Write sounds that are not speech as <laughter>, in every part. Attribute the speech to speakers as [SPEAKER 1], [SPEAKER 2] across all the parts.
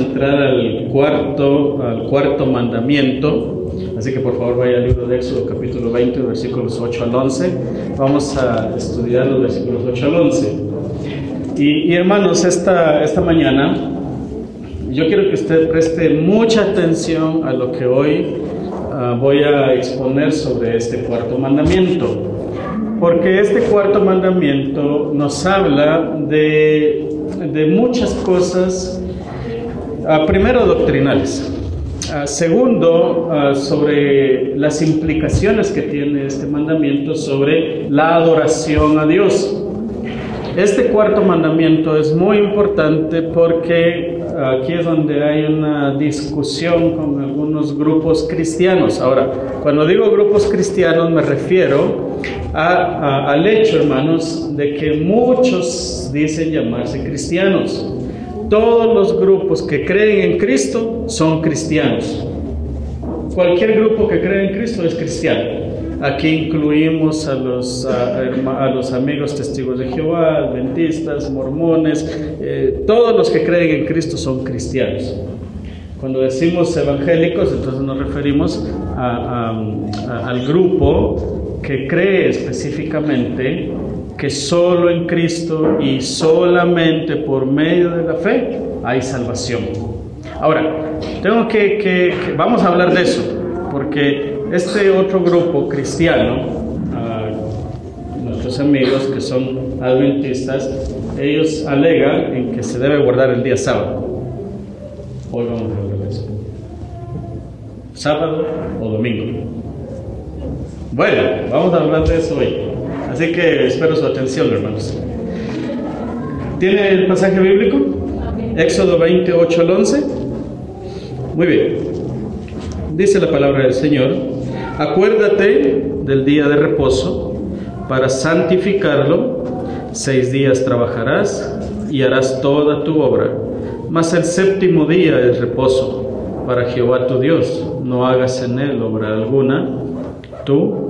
[SPEAKER 1] entrar al cuarto, al cuarto mandamiento. Así que por favor vaya al libro de Éxodo capítulo 20, versículos 8 al 11. Vamos a estudiar los versículos 8 al 11. Y, hermanos, esta, esta mañana yo quiero que usted preste mucha atención a lo que hoy ah, voy a exponer sobre este cuarto mandamiento. Porque este cuarto mandamiento nos habla de, de muchas cosas, uh, primero doctrinales, uh, segundo uh, sobre las implicaciones que tiene este mandamiento sobre la adoración a Dios. Este cuarto mandamiento es muy importante porque aquí es donde hay una discusión con algunos grupos cristianos. Ahora, cuando digo grupos cristianos me refiero al hecho, hermanos, de que muchos dicen llamarse cristianos. Todos los grupos que creen en Cristo son cristianos. Cualquier grupo que cree en Cristo es cristiano. Aquí incluimos a los, a, los amigos testigos de Jehová, adventistas, mormones, eh, todos los que creen en Cristo son cristianos. Cuando decimos evangélicos, entonces nos referimos al grupo que cree específicamente que solo en Cristo y solamente por medio de la fe hay salvación. Ahora, tengo que, vamos a hablar de eso, porque este otro grupo cristiano, nuestros amigos que son adventistas, ellos alegan en que se debe guardar el día sábado. Hoy vamos a hablar de eso. ¿Sábado o domingo? Bueno, vamos a hablar de eso hoy. Así que espero su atención, hermanos. ¿Tiene el pasaje bíblico? Éxodo 28 al 11. Muy bien. Dice la palabra del Señor. Acuérdate del día de reposo para santificarlo. Seis días trabajarás y harás toda tu obra. Mas el séptimo día es reposo para Jehová tu Dios. No hagas en él obra alguna. Tú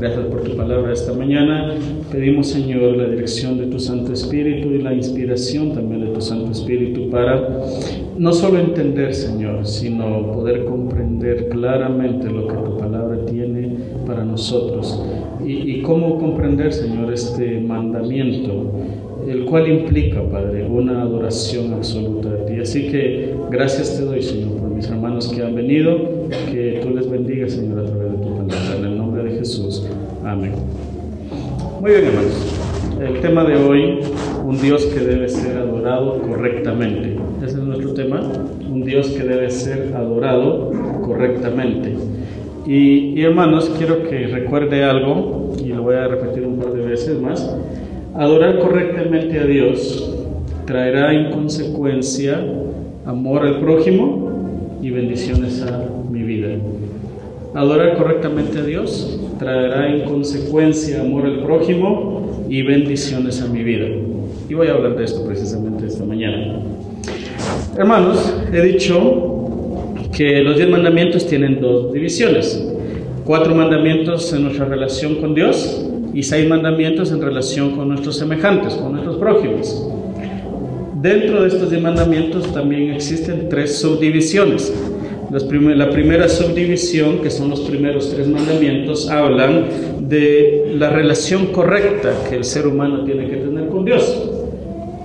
[SPEAKER 1] gracias por tu palabra esta mañana. Pedimos, Señor, la dirección de tu Santo Espíritu y la inspiración también de tu Santo Espíritu para no solo entender, Señor, sino poder comprender claramente lo que tu palabra tiene para nosotros. Y, cómo comprender, Señor, este mandamiento el cual implica, Padre, una adoración absoluta de ti. Así que gracias te doy, Señor, por mis hermanos que han venido, que tú les bendigas, Señor, a través de tu palabra. En el nombre de Jesús. Amén. Muy bien, hermanos. El tema de hoy, un Dios que debe ser adorado correctamente. Ese es nuestro tema, un Dios que debe ser adorado correctamente. Y, y hermanos, quiero que recuerde algo, y lo voy a repetir un par de veces más. Adorar correctamente a Dios traerá en consecuencia amor al prójimo y bendiciones a mi vida. Adorar correctamente a Dios traerá en consecuencia amor al prójimo y bendiciones a mi vida. Y voy a hablar de esto precisamente esta mañana. Hermanos, he dicho que los diez mandamientos tienen dos divisiones. Cuatro mandamientos en nuestra relación con Dios y seis mandamientos en relación con nuestros semejantes, con nuestros prójimos. Dentro de estos diez mandamientos también existen tres subdivisiones. La primera subdivisión, que son los primeros tres mandamientos, hablan de la relación correcta que el ser humano tiene que tener con Dios.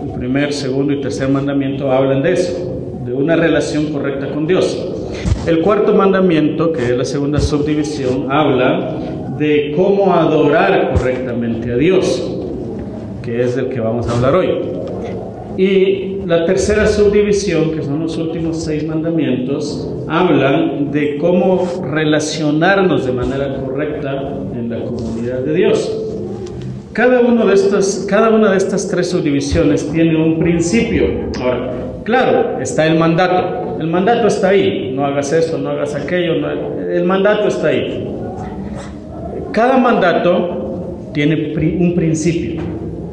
[SPEAKER 1] El primer, segundo y tercer mandamiento hablan de eso, de una relación correcta con Dios. El cuarto mandamiento, que es la segunda subdivisión, habla de cómo adorar correctamente a Dios, que es del que vamos a hablar hoy. Y la tercera subdivisión, que son los últimos seis mandamientos, hablan de cómo relacionarnos de manera correcta en la comunidad de Dios. Cada, uno de cada una de estas tres subdivisiones tiene un principio. Ahora, claro, está el mandato. El mandato está ahí. No hagas esto, no hagas aquello. el mandato está ahí. cada mandato tiene un principio.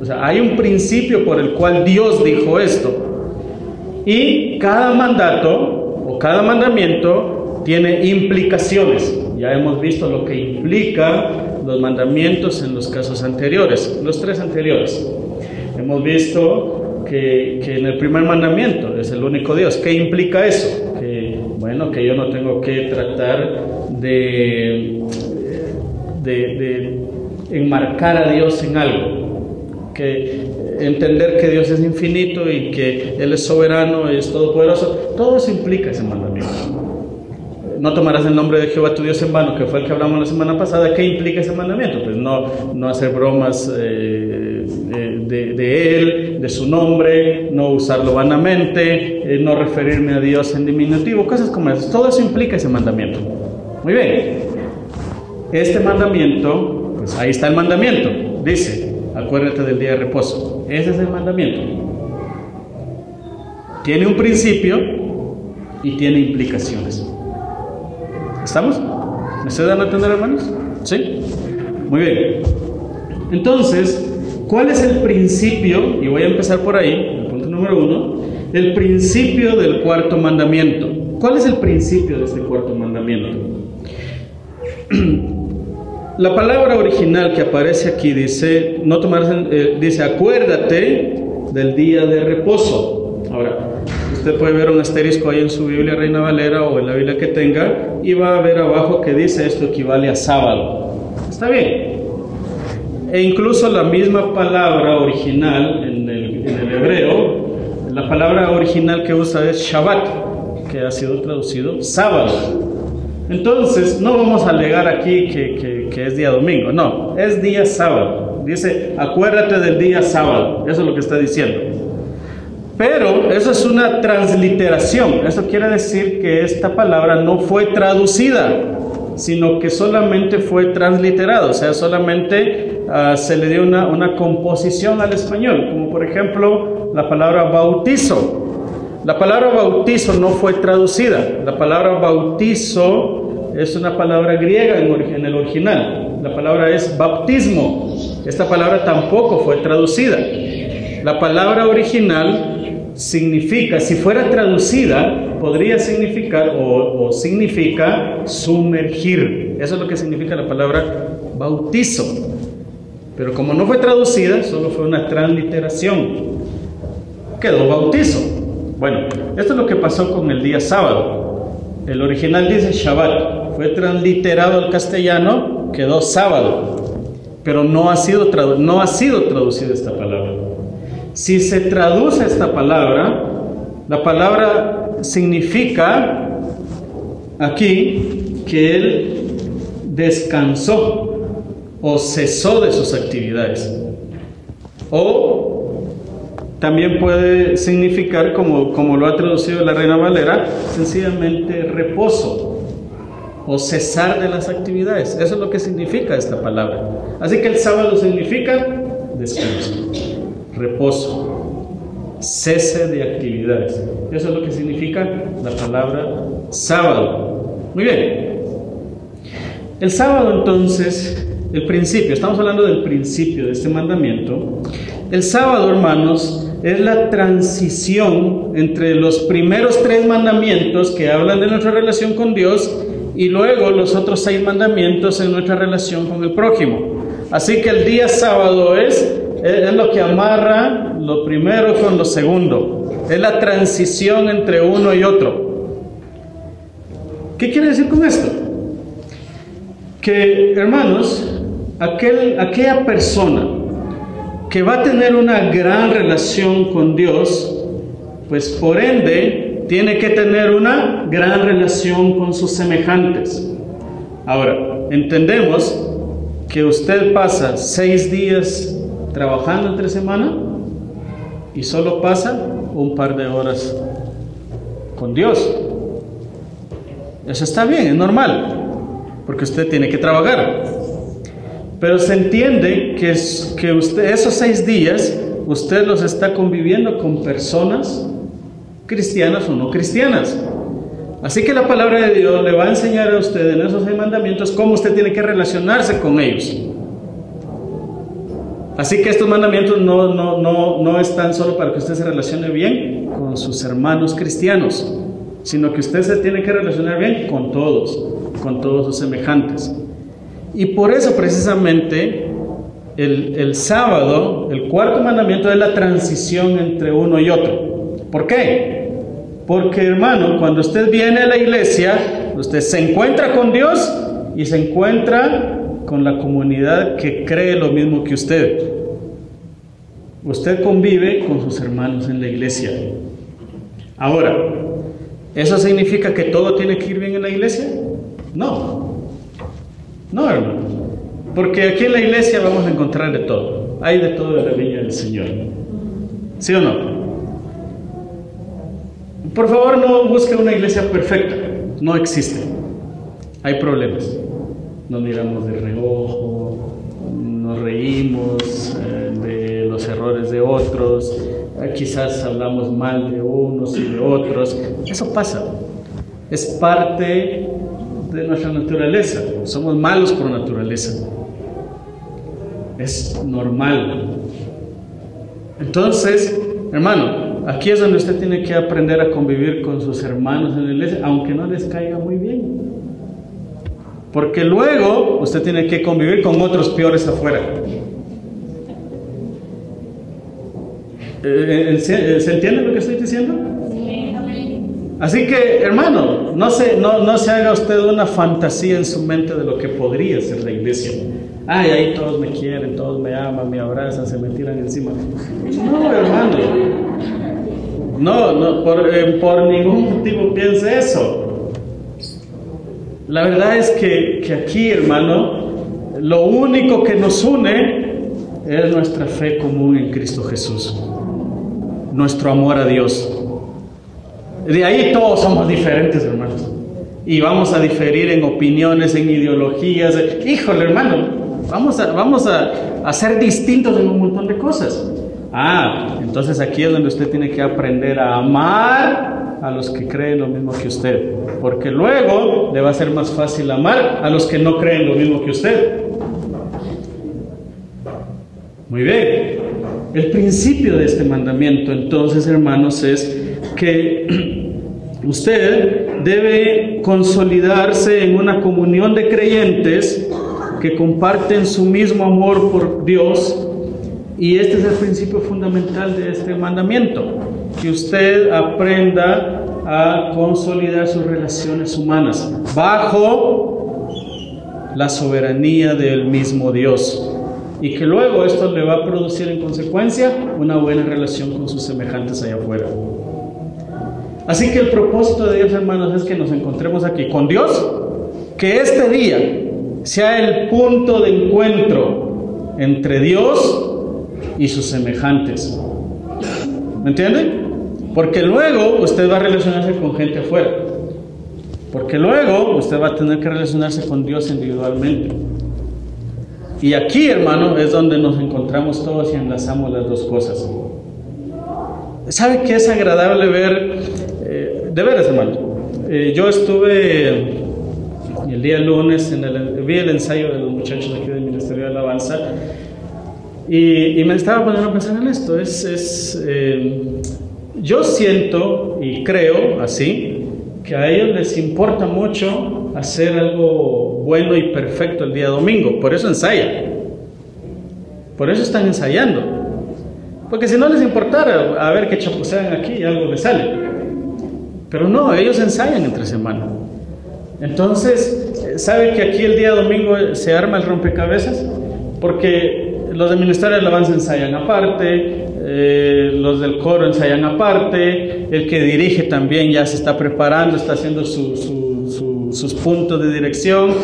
[SPEAKER 1] O sea, hay un principio por el cual Dios dijo esto. Y cada mandato o cada mandamiento tiene implicaciones. Ya hemos visto lo que implica los mandamientos en los casos anteriores, los tres anteriores. Hemos visto que, que en el primer mandamiento es el único Dios. ¿Qué implica eso? Que, bueno, que yo no tengo que tratar de, de, de enmarcar a Dios en algo que entender que Dios es infinito y que Él es soberano, es todopoderoso, todo eso implica ese mandamiento. No tomarás el nombre de Jehová tu Dios en vano, que fue el que hablamos la semana pasada. ¿Qué implica ese mandamiento? Pues no, no hacer bromas eh, de, Él, de su nombre, no usarlo vanamente, eh, no referirme a Dios en diminutivo, cosas como eso. Todo eso implica ese mandamiento. Muy bien. Este mandamiento, pues ahí está el mandamiento. Dice, acuérdate del día de reposo. Ese es el mandamiento. Tiene un principio y tiene implicaciones. ¿Estamos? ¿Me estoy dando a entender, hermanos? ¿Sí? Muy bien. Entonces, ¿cuál es el principio? Y voy a empezar por ahí, el punto número uno. El principio del cuarto mandamiento. ¿Cuál es el principio de este cuarto mandamiento? <clears throat> La palabra original que aparece aquí dice, no tomar, eh, dice, acuérdate del día de reposo. Ahora, usted puede ver un asterisco ahí en su Biblia Reina Valera o en la Biblia que tenga y va a ver abajo que dice esto equivale a sábado. Está bien. E incluso la misma palabra original en el, en el hebreo, la palabra original que usa es Shabbat, que ha sido traducido sábado. Entonces, no vamos a alegar aquí que, es día domingo, no, es día sábado. Dice, acuérdate del día sábado, eso es lo que está diciendo. Pero eso es una transliteración, eso quiere decir que esta palabra no fue traducida, sino que solamente fue transliterado, o sea, solamente ah, se le dio una, una composición al español, como por ejemplo la palabra bautizo. La palabra bautizo no fue traducida. La palabra bautizo es una palabra griega en, el original. La palabra es bautismo. Esta palabra tampoco fue traducida. La palabra original significa, si fuera traducida, podría significar o, o significa sumergir. Eso es lo que significa la palabra bautizo. Pero como no fue traducida, solo fue una transliteración. Quedó bautizo. Bueno, esto es lo que pasó con el día sábado. El original dice Shabbat fue transliterado al castellano, quedó sábado, pero no ha sido, no ha sido traducida esta palabra. Si se traduce esta palabra, la palabra significa aquí que él descansó o cesó de sus actividades. O también puede significar, como, como lo ha traducido la Reina Valera, sencillamente reposo o cesar de las actividades. Eso es lo que significa esta palabra. Así que el sábado significa descanso, reposo, cese de actividades. Eso es lo que significa la palabra sábado. Muy bien. El sábado entonces, el principio, estamos hablando del principio de este mandamiento. El sábado, hermanos, es la transición entre los primeros tres mandamientos que hablan de nuestra relación con Dios y luego los otros seis mandamientos en nuestra relación con el prójimo. Así que el día sábado es, es lo que amarra lo primero con lo segundo. Es la transición entre uno y otro. ¿Qué quiere decir con esto? Que, hermanos, aquel, aquella persona que va a tener una gran relación con Dios, pues por ende tiene que tener una gran relación con sus semejantes. Ahora, entendemos que usted pasa seis días trabajando entre semana y solo pasa un par de horas con Dios. Eso está bien, es normal, porque usted tiene que trabajar. Pero se entiende que, esos seis días usted los está conviviendo con personas cristianas o no cristianas. Así que la palabra de Dios le va a enseñar a usted en esos mandamientos cómo usted tiene que relacionarse con ellos. Así que estos mandamientos no, no, no, no están solo para que usted se relacione bien con sus hermanos cristianos, sino que usted se tiene que relacionar bien con todos, con todos sus semejantes. Y por eso precisamente el, el sábado, el cuarto mandamiento es la transición entre uno y otro. ¿Por qué? Porque hermano, cuando usted viene a la iglesia, usted se encuentra con Dios y se encuentra con la comunidad que cree lo mismo que usted. Usted convive con sus hermanos en la iglesia. Ahora, ¿eso significa que todo tiene que ir bien en la iglesia? No. No, hermano. Porque aquí en la iglesia vamos a encontrar de todo. Hay de todo en la viña del Señor. ¿Sí o no? Por favor, no busque una iglesia perfecta. No existe. Hay problemas. Nos miramos de reojo, nos reímos eh, de los errores de otros, eh, quizás hablamos mal de unos y de otros. Eso pasa. Es parte de nuestra naturaleza. Somos malos por naturaleza. Es normal. Entonces, hermano, aquí es donde usted tiene que aprender a convivir con sus hermanos en la iglesia, aunque no les caiga muy bien. Porque luego usted tiene que convivir con otros peores afuera. Eh, eh, ¿Se entiende lo que estoy diciendo? Así que, hermano, no se, no, no se haga usted una fantasía en su mente de lo que podría ser la iglesia. Ay, ahí todos me quieren, todos me aman, me abrazan, se me tiran encima. No, hermano. No, no, por, eh, por ningún motivo piense eso. La verdad es que, que aquí, hermano, lo único que nos une es nuestra fe común en Cristo Jesús. Nuestro amor a Dios. De ahí todos somos diferentes, hermanos. Y vamos a diferir en opiniones, en ideologías. Híjole, hermano, vamos a, vamos a, ser distintos en un montón de cosas. Ah, entonces aquí es donde usted tiene que aprender a amar a los que creen lo mismo que usted. Porque luego le va a ser más fácil amar a los que no creen lo mismo que usted. Muy bien. El principio de este mandamiento, entonces, hermanos, es que <clears throat> usted debe consolidarse en una comunión de creyentes que comparten su mismo amor por Dios y este es el principio fundamental de este mandamiento, que usted aprenda a consolidar sus relaciones humanas bajo la soberanía del mismo Dios y que luego esto le va a producir en consecuencia una buena relación con sus semejantes allá afuera. Así que el propósito de Dios, hermanos, es que nos encontremos aquí con Dios, que este día sea el punto de encuentro entre Dios y sus semejantes. ¿Me entienden? Porque luego usted va a relacionarse con gente afuera. Porque luego usted va a tener que relacionarse con Dios individualmente. Y aquí, hermano, es donde nos encontramos todos y enlazamos las dos cosas. ¿Sabe qué es agradable ver de veras, hermano. Eh, yo estuve el día lunes, en el, vi el ensayo de los muchachos aquí del Ministerio de Alabanza y, me estaba poniendo a pensar en esto. Es, es eh, yo siento y creo así que a ellos les importa mucho hacer algo bueno y perfecto el día domingo, por eso ensayan, por eso están ensayando, porque si no les importara a ver qué chapucean aquí y algo les sale. Pero no, ellos ensayan entre semana. Entonces, ¿sabe que aquí el día domingo se arma el rompecabezas? Porque los de Ministerio de Alabanza ensayan aparte, eh, los del coro ensayan aparte, el que dirige también ya se está preparando, está haciendo sus puntos de dirección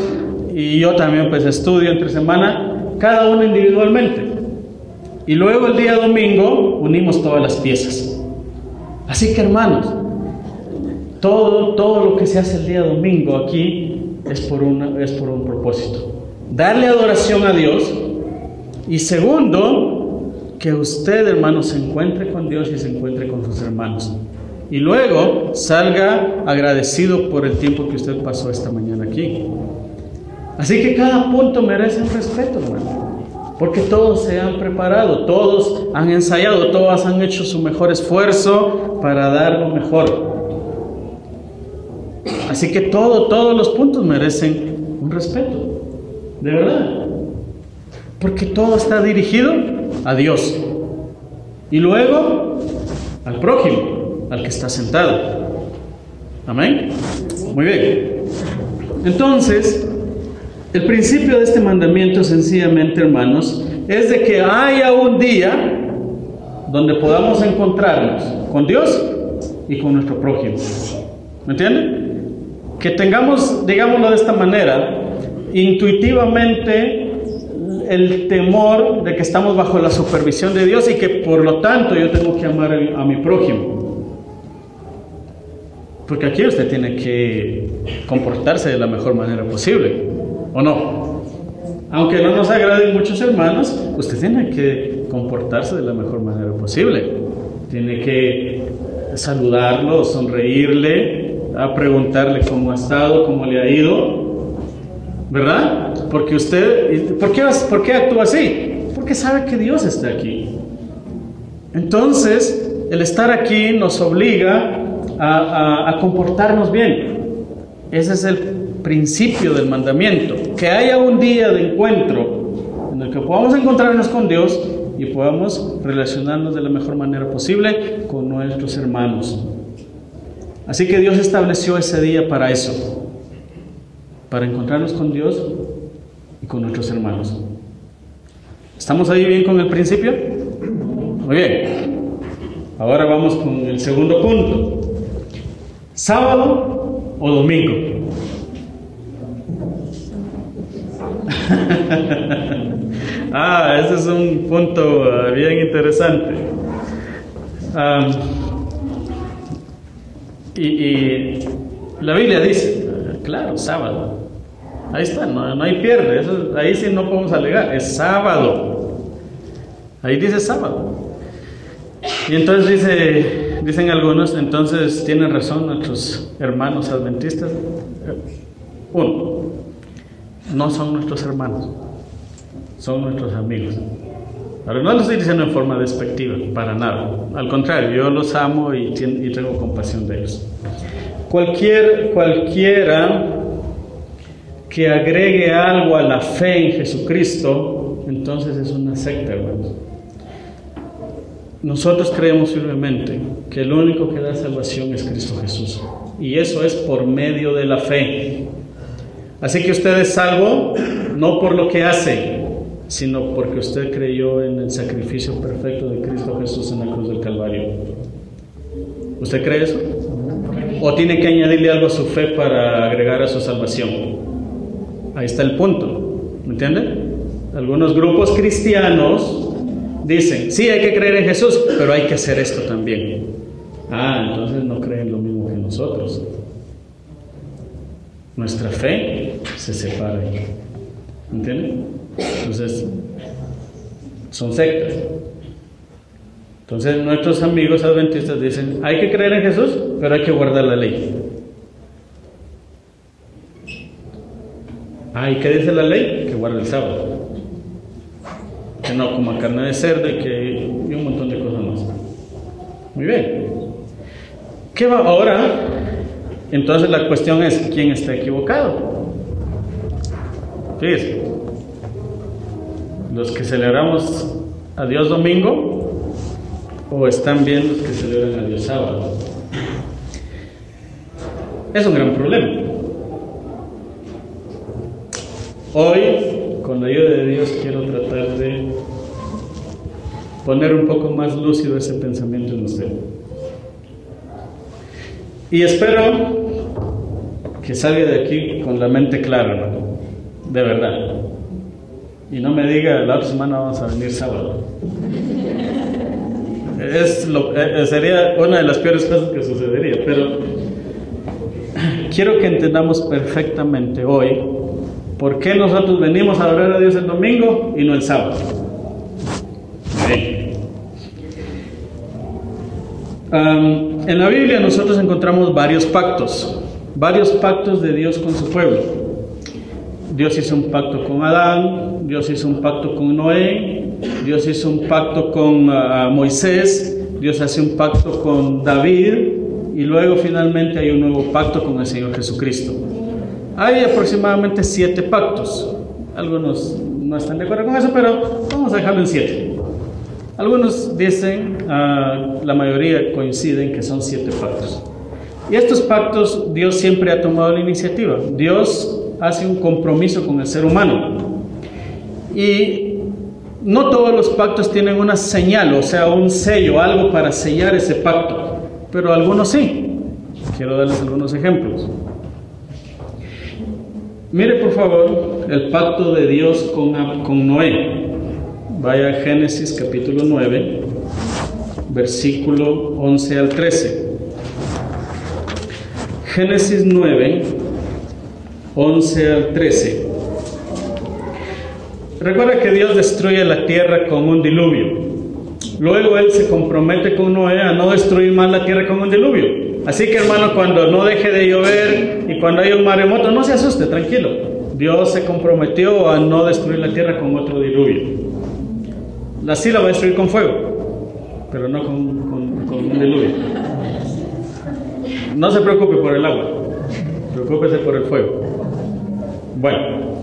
[SPEAKER 1] y yo también pues estudio entre semana, cada uno individualmente. Y luego el día domingo unimos todas las piezas. Así que hermanos, todo, todo lo que se hace el día domingo aquí es por, una, es por un propósito. Darle adoración a Dios. Y segundo, que usted, hermano, se encuentre con Dios y se encuentre con sus hermanos. Y luego salga agradecido por el tiempo que usted pasó esta mañana aquí. Así que cada punto merece un respeto, hermano. Porque todos se han preparado, todos han ensayado, todos han hecho su mejor esfuerzo para dar lo mejor. Así que todo, todos los puntos merecen un respeto. De verdad. Porque todo está dirigido a Dios. Y luego al prójimo, al que está sentado. Amén. Muy bien. Entonces, el principio de este mandamiento sencillamente, hermanos, es de que haya un día donde podamos encontrarnos con Dios y con nuestro prójimo. ¿Me entienden? Que tengamos, digámoslo de esta manera, intuitivamente el temor de que estamos bajo la supervisión de Dios y que por lo tanto yo tengo que amar a mi prójimo. Porque aquí usted tiene que comportarse de la mejor manera posible, ¿o no? Aunque no nos agraden muchos hermanos, usted tiene que comportarse de la mejor manera posible. Tiene que saludarlo, sonreírle, preguntarle cómo ha estado, cómo le ha ido, ¿verdad? Porque usted, ¿por qué, ¿por qué actúa así? Porque sabe que Dios está aquí. Entonces, el estar aquí nos obliga a, a, comportarnos bien. Ese es el principio del mandamiento. Que haya un día de encuentro en el que podamos encontrarnos con Dios y podamos relacionarnos de la mejor manera posible con nuestros hermanos. Así que Dios estableció ese día para eso para encontrarnos con Dios con nuestros hermanos. ¿Estamos ahí bien con el principio? Muy bien. Ahora vamos con el segundo punto. ¿Sábado o domingo? <laughs> ah, ese es un punto ah, bien interesante. y la Biblia dice, claro, sábado. Ahí está, no, hay pierde, ahí sí no podemos alegar, es sábado. Ahí dice sábado. Y entonces dice, dicen algunos, entonces tienen razón nuestros hermanos adventistas. Uno, no son nuestros hermanos, son nuestros amigos. Ahora no lo estoy diciendo en forma despectiva, para nada. Al contrario, yo los amo y, y tengo compasión de ellos. Cualquier, cualquiera que agregue algo a la fe en Jesucristo, entonces es una secta, hermanos. Nosotros creemos firmemente que el único que da salvación es Cristo Jesús. Y eso es por medio de la fe. Así que usted es salvo no por lo que hace, sino porque usted creyó en el sacrificio perfecto de Cristo Jesús en la cruz del Calvario. ¿Usted cree eso? ¿O tiene que añadirle algo a su fe para agregar a su salvación? Ahí está el punto. ¿Me entiende? Algunos grupos cristianos dicen, sí, hay que creer en Jesús, pero hay que hacer esto también. Ah, entonces no creen lo mismo que nosotros. Nuestra fe se separa. ¿Entiende? Entonces, son sectas. Entonces nuestros amigos adventistas dicen, hay que creer en Jesús, pero hay que guardar la ley. Ah, ¿y qué dice la ley? Que guarde el sábado. Que no coma carne de cerdo y, que, y un montón de cosas más. Muy bien. ¿Qué va ahora? Entonces la cuestión es, ¿quién está equivocado? Fíjense. Los que celebramos a Dios domingo o están bien los que celebran a Dios sábado. Es un gran problema. Hoy, con la ayuda de Dios, quiero tratar de poner un poco más lúcido ese pensamiento en usted. Y espero que salga de aquí con la mente clara, de verdad. Y no me diga, la otra semana vamos a venir sábado. Es lo, eh, sería una de las peores cosas que sucedería, pero quiero que entendamos perfectamente hoy ¿Por qué nosotros venimos a adorar a Dios el domingo y no el sábado? en la Biblia nosotros encontramos varios pactos, varios pactos de Dios con su pueblo. Dios hizo un pacto con Adán, Dios hizo un pacto con Noé, Dios hizo un pacto con ah, Moisés, Dios hace un pacto con David y luego finalmente hay un nuevo pacto con el Señor Jesucristo. Hay aproximadamente siete pactos. Algunos no están de acuerdo con eso, pero vamos a dejarlo en siete. Algunos dicen, ah, la mayoría coinciden que son siete pactos. Y estos pactos Dios siempre ha tomado la iniciativa. Dios hace un compromiso con el ser humano. Y no todos los pactos tienen una señal, o sea, un sello, algo para sellar ese pacto, pero algunos sí. Quiero darles algunos ejemplos. Mire por favor el pacto de Dios con, con Noé. Vaya a Génesis capítulo 9, versículo 11 al 13. Génesis 9, 11 al 13. Recuerda que Dios destruye la tierra con un diluvio. Luego Él se compromete con Noé a no destruir más la tierra con un diluvio. Así que hermano, cuando no deje de llover y cuando haya un maremoto, no se asuste, tranquilo. Dios se comprometió a no destruir la tierra con otro diluvio. La sí la va a destruir con fuego, pero no con, con un diluvio. No se preocupe por el agua, preocúpese por el fuego. Bueno,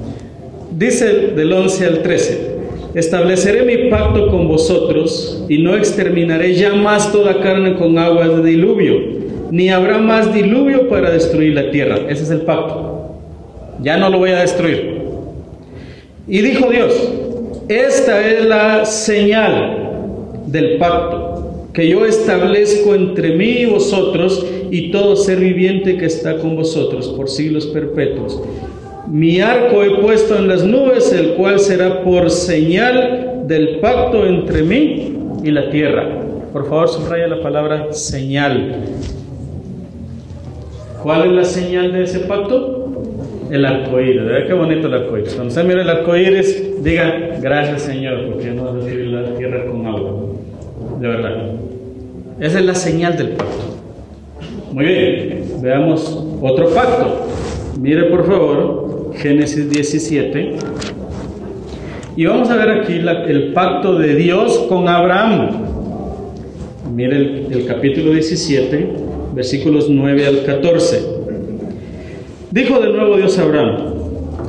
[SPEAKER 1] dice del 11 al 13, estableceré mi pacto con vosotros y no exterminaré ya más toda carne con aguas de diluvio, ni habrá más diluvio para destruir la tierra. Ese es el pacto. Ya no lo voy a destruir. Y dijo Dios, esta es la señal del pacto que yo establezco entre mí y vosotros y todo ser viviente que está con vosotros por siglos perpetuos. Mi arco he puesto en las nubes, el cual será por señal del pacto entre mí y la tierra. Por favor, subraya la palabra señal. ¿Cuál es la señal de ese pacto? El arco iris, ¿verdad? Qué bonito el arco iris. Cuando usted mire el arco iris, diga gracias Señor, porque no recibir la tierra con agua. De verdad. Esa es la señal del pacto. Muy bien, veamos otro pacto. Mire por favor Génesis 17. Y vamos a ver aquí el pacto de Dios con Abraham. Mire el capítulo 17, versículos 9 al 14. Dijo de nuevo Dios a Abraham,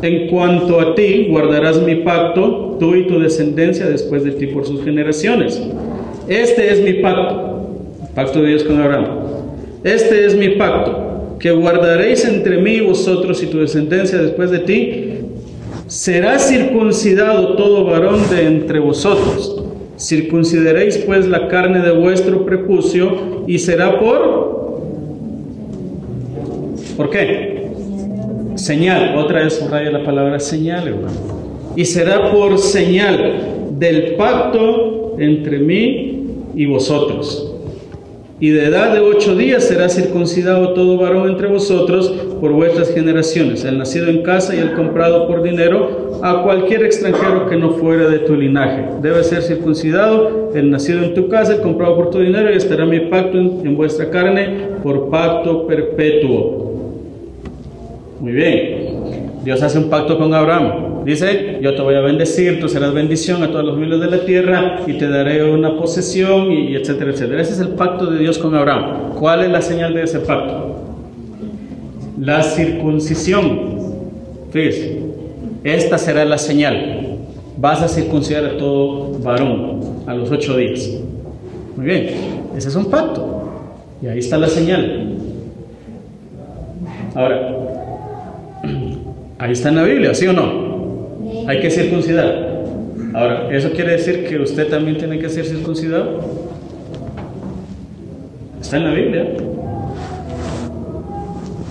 [SPEAKER 1] en cuanto a ti guardarás mi pacto, tú y tu descendencia después de ti por sus generaciones. Este es mi pacto, pacto de Dios con Abraham. Este es mi pacto, que guardaréis entre mí y vosotros y tu descendencia después de ti. Será circuncidado todo varón de entre vosotros. Circuncidaréis pues la carne de vuestro prepucio y será por... ¿Por qué? Señal, otra vez subraya la palabra señal, hermano. Y será por señal del pacto entre mí y vosotros. Y de edad de ocho días será circuncidado todo varón entre vosotros por vuestras generaciones, el nacido en casa y el comprado por dinero, a cualquier extranjero que no fuera de tu linaje. Debe ser circuncidado el nacido en tu casa, el comprado por tu dinero, y estará mi pacto en, en vuestra carne por pacto perpetuo. Muy bien. Dios hace un pacto con Abraham. Dice, yo te voy a bendecir, tú serás bendición a todos los miles de la tierra y te daré una posesión y, etcétera, etcétera. Ese es el pacto de Dios con Abraham. ¿Cuál es la señal de ese pacto? La circuncisión. Fíjese, esta será la señal. Vas a circuncidar a todo varón a los ocho días. Muy bien, ese es un pacto. Y ahí está la señal. Ahora, Ahí está en la Biblia, ¿sí o no? Hay que circuncidar. Ahora, ¿eso quiere decir que usted también tiene que ser circuncidado? Está en la Biblia.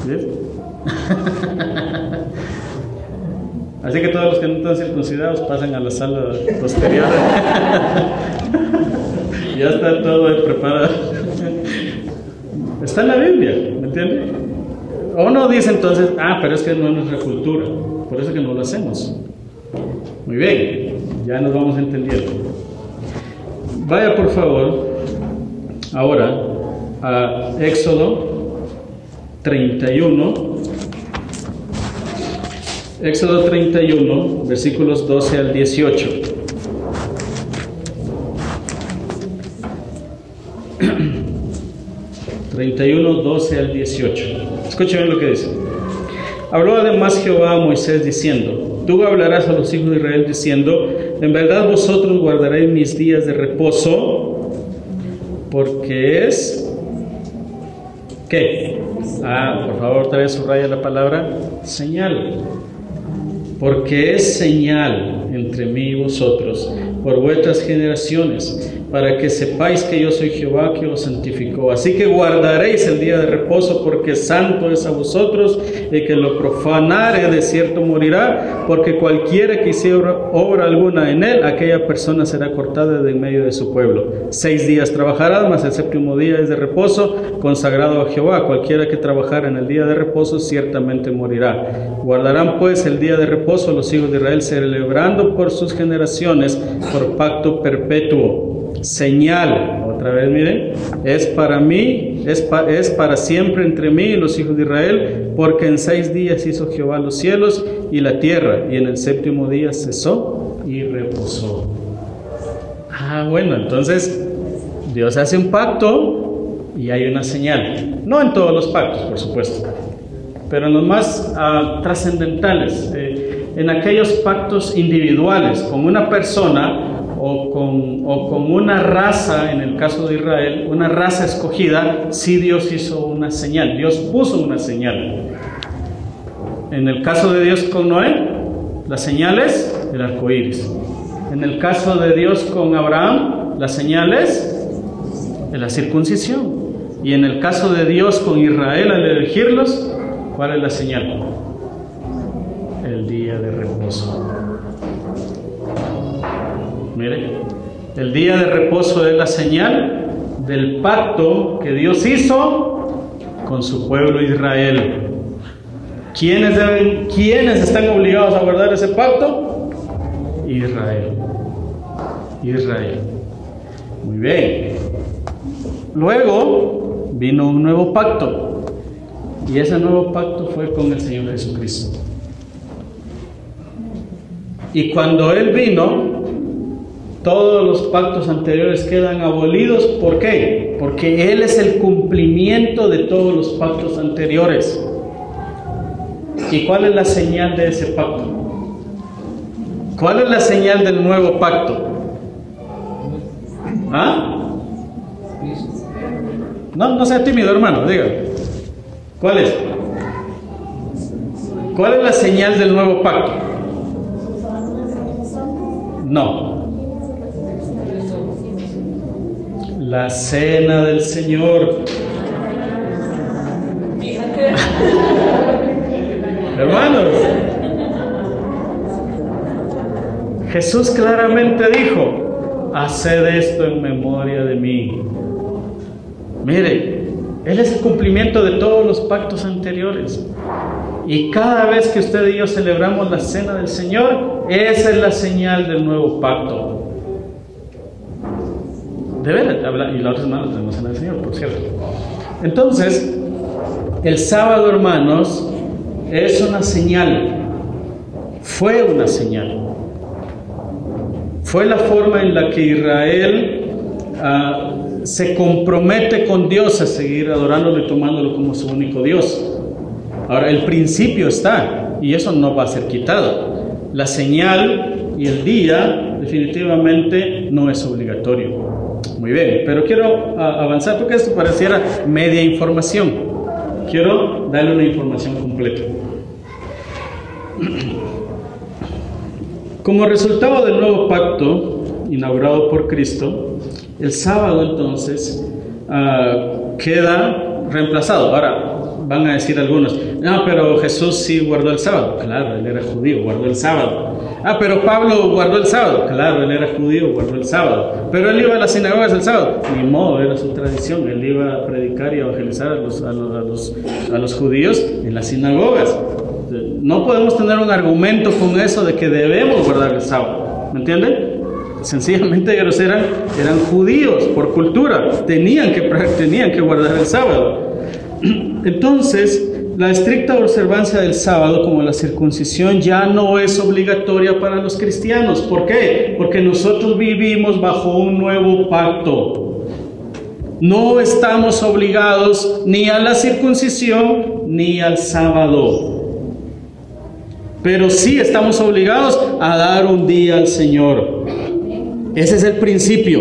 [SPEAKER 1] <laughs> Así que todos los que no están circuncidados pasen a la sala posterior. <laughs> ya está todo preparado. <laughs> Está en la Biblia, ¿me entiende? O no dice entonces, ah, pero es que no es nuestra cultura, por eso que no lo hacemos. Muy bien, ya nos vamos entendiendo. Vaya por favor, ahora a Éxodo 31. Éxodo 31, versículos 12 al 18. ...31, 12 al 18... Escuchen lo que dice... Habló además Jehová a Moisés diciendo, tú hablarás a los hijos de Israel diciendo, en verdad vosotros guardaréis mis días de reposo, porque es... ¿Qué? Ah, por favor, otra vez subraya la palabra señal. Porque es señal entre mí y vosotros por vuestras generaciones para que sepáis que yo soy Jehová que os santificó. Así que guardaréis el día de reposo, porque santo es a vosotros, y que lo profanare de cierto morirá, porque cualquiera que hiciera obra alguna en él, aquella persona será cortada de en medio de su pueblo. Seis días trabajará, mas el séptimo día es de reposo, consagrado a Jehová. Cualquiera que trabajara en el día de reposo, ciertamente morirá. Guardarán pues el día de reposo los hijos de Israel, celebrando por sus generaciones, por pacto perpetuo señal, otra vez miren, es para mí, es, para siempre entre mí y los hijos de Israel, porque en seis días hizo Jehová los cielos y la tierra, y en el séptimo día cesó y reposó. Ah, bueno, entonces Dios hace un pacto y hay una señal. No en todos los pactos, por supuesto, pero en los más ah, trascendentales, eh, en aquellos pactos individuales con una persona o con, o con una raza, en el caso de Israel, una raza escogida, sí Dios hizo una señal, Dios puso una señal. En el caso de Dios con Noé, la señal es el arco iris. En el caso de Dios con Abraham, la señal es la circuncisión. Y en el caso de Dios con Israel al elegirlos, ¿cuál es la señal? El día de reposo. Mire, el día de reposo es la señal del pacto que Dios hizo con su pueblo Israel. ¿Quiénes, deben, ¿Quiénes están obligados a guardar ese pacto? Israel. Israel. Muy bien. Luego vino un nuevo pacto. Y ese nuevo pacto fue con el Señor Jesucristo. Y cuando Él vino, todos los pactos anteriores quedan abolidos. ¿Por qué? Porque Él es el cumplimiento de todos los pactos anteriores. ¿Y cuál es la señal de ese pacto? ¿Cuál es la señal del nuevo pacto? ¿Ah? No, no sea tímido, hermano, diga. ¿Cuál es? ¿Cuál es la señal del nuevo pacto? No. La cena del Señor. Hermanos, Jesús claramente dijo, haced esto en memoria de mí. Mire, Él es el cumplimiento de todos los pactos anteriores. Y cada vez que usted y yo celebramos la cena del Señor, esa es la señal del nuevo pacto. De veras, y la otra semana tenemos en el Señor, por cierto. Entonces, el sábado, hermanos, es una señal. Fue una señal. Fue la forma en la que Israel ah, se compromete con Dios a seguir adorándolo y tomándolo como su único Dios. Ahora, el principio está y eso no va a ser quitado. La señal y el día definitivamente no es obligatorio. Muy bien, pero quiero ah, avanzar porque esto pareciera media información. Quiero darle una información completa. Como resultado del nuevo pacto inaugurado por Cristo, el sábado entonces ah, queda reemplazado. Ahora, van a decir algunos, no, pero Jesús sí guardó el sábado. Claro, él era judío, guardó el sábado. Ah, pero Pablo guardó el sábado. Claro, él era judío, guardó el sábado. Pero él iba a las sinagogas el sábado. Ni modo, era su tradición. Él iba a predicar y evangelizar a los, a los, a los, judíos en las sinagogas. No podemos tener un argumento con eso de que debemos guardar el sábado. ¿Me entienden? sencillamente ellos eran, eran judíos por cultura, tenían que, tenían que guardar el sábado. Entonces, la estricta observancia del sábado, como la circuncisión, ya no es obligatoria para los cristianos. ¿Por qué? Porque nosotros vivimos bajo un nuevo pacto. No estamos obligados ni a la circuncisión ni al sábado. Pero sí estamos obligados a dar un día al Señor. Ese es el principio.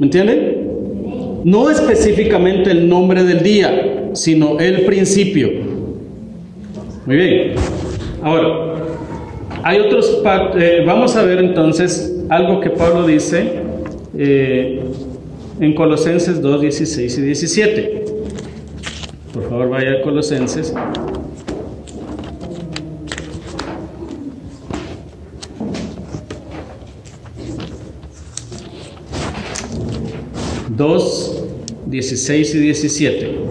[SPEAKER 1] ¿Me entienden? No específicamente el nombre del día, sino el principio. Muy bien. Ahora, hay otros, eh, vamos a ver entonces algo que Pablo dice eh, en Colosenses 2, 16 y 17. Por favor, vaya a Colosenses. Dos, 16 y 17.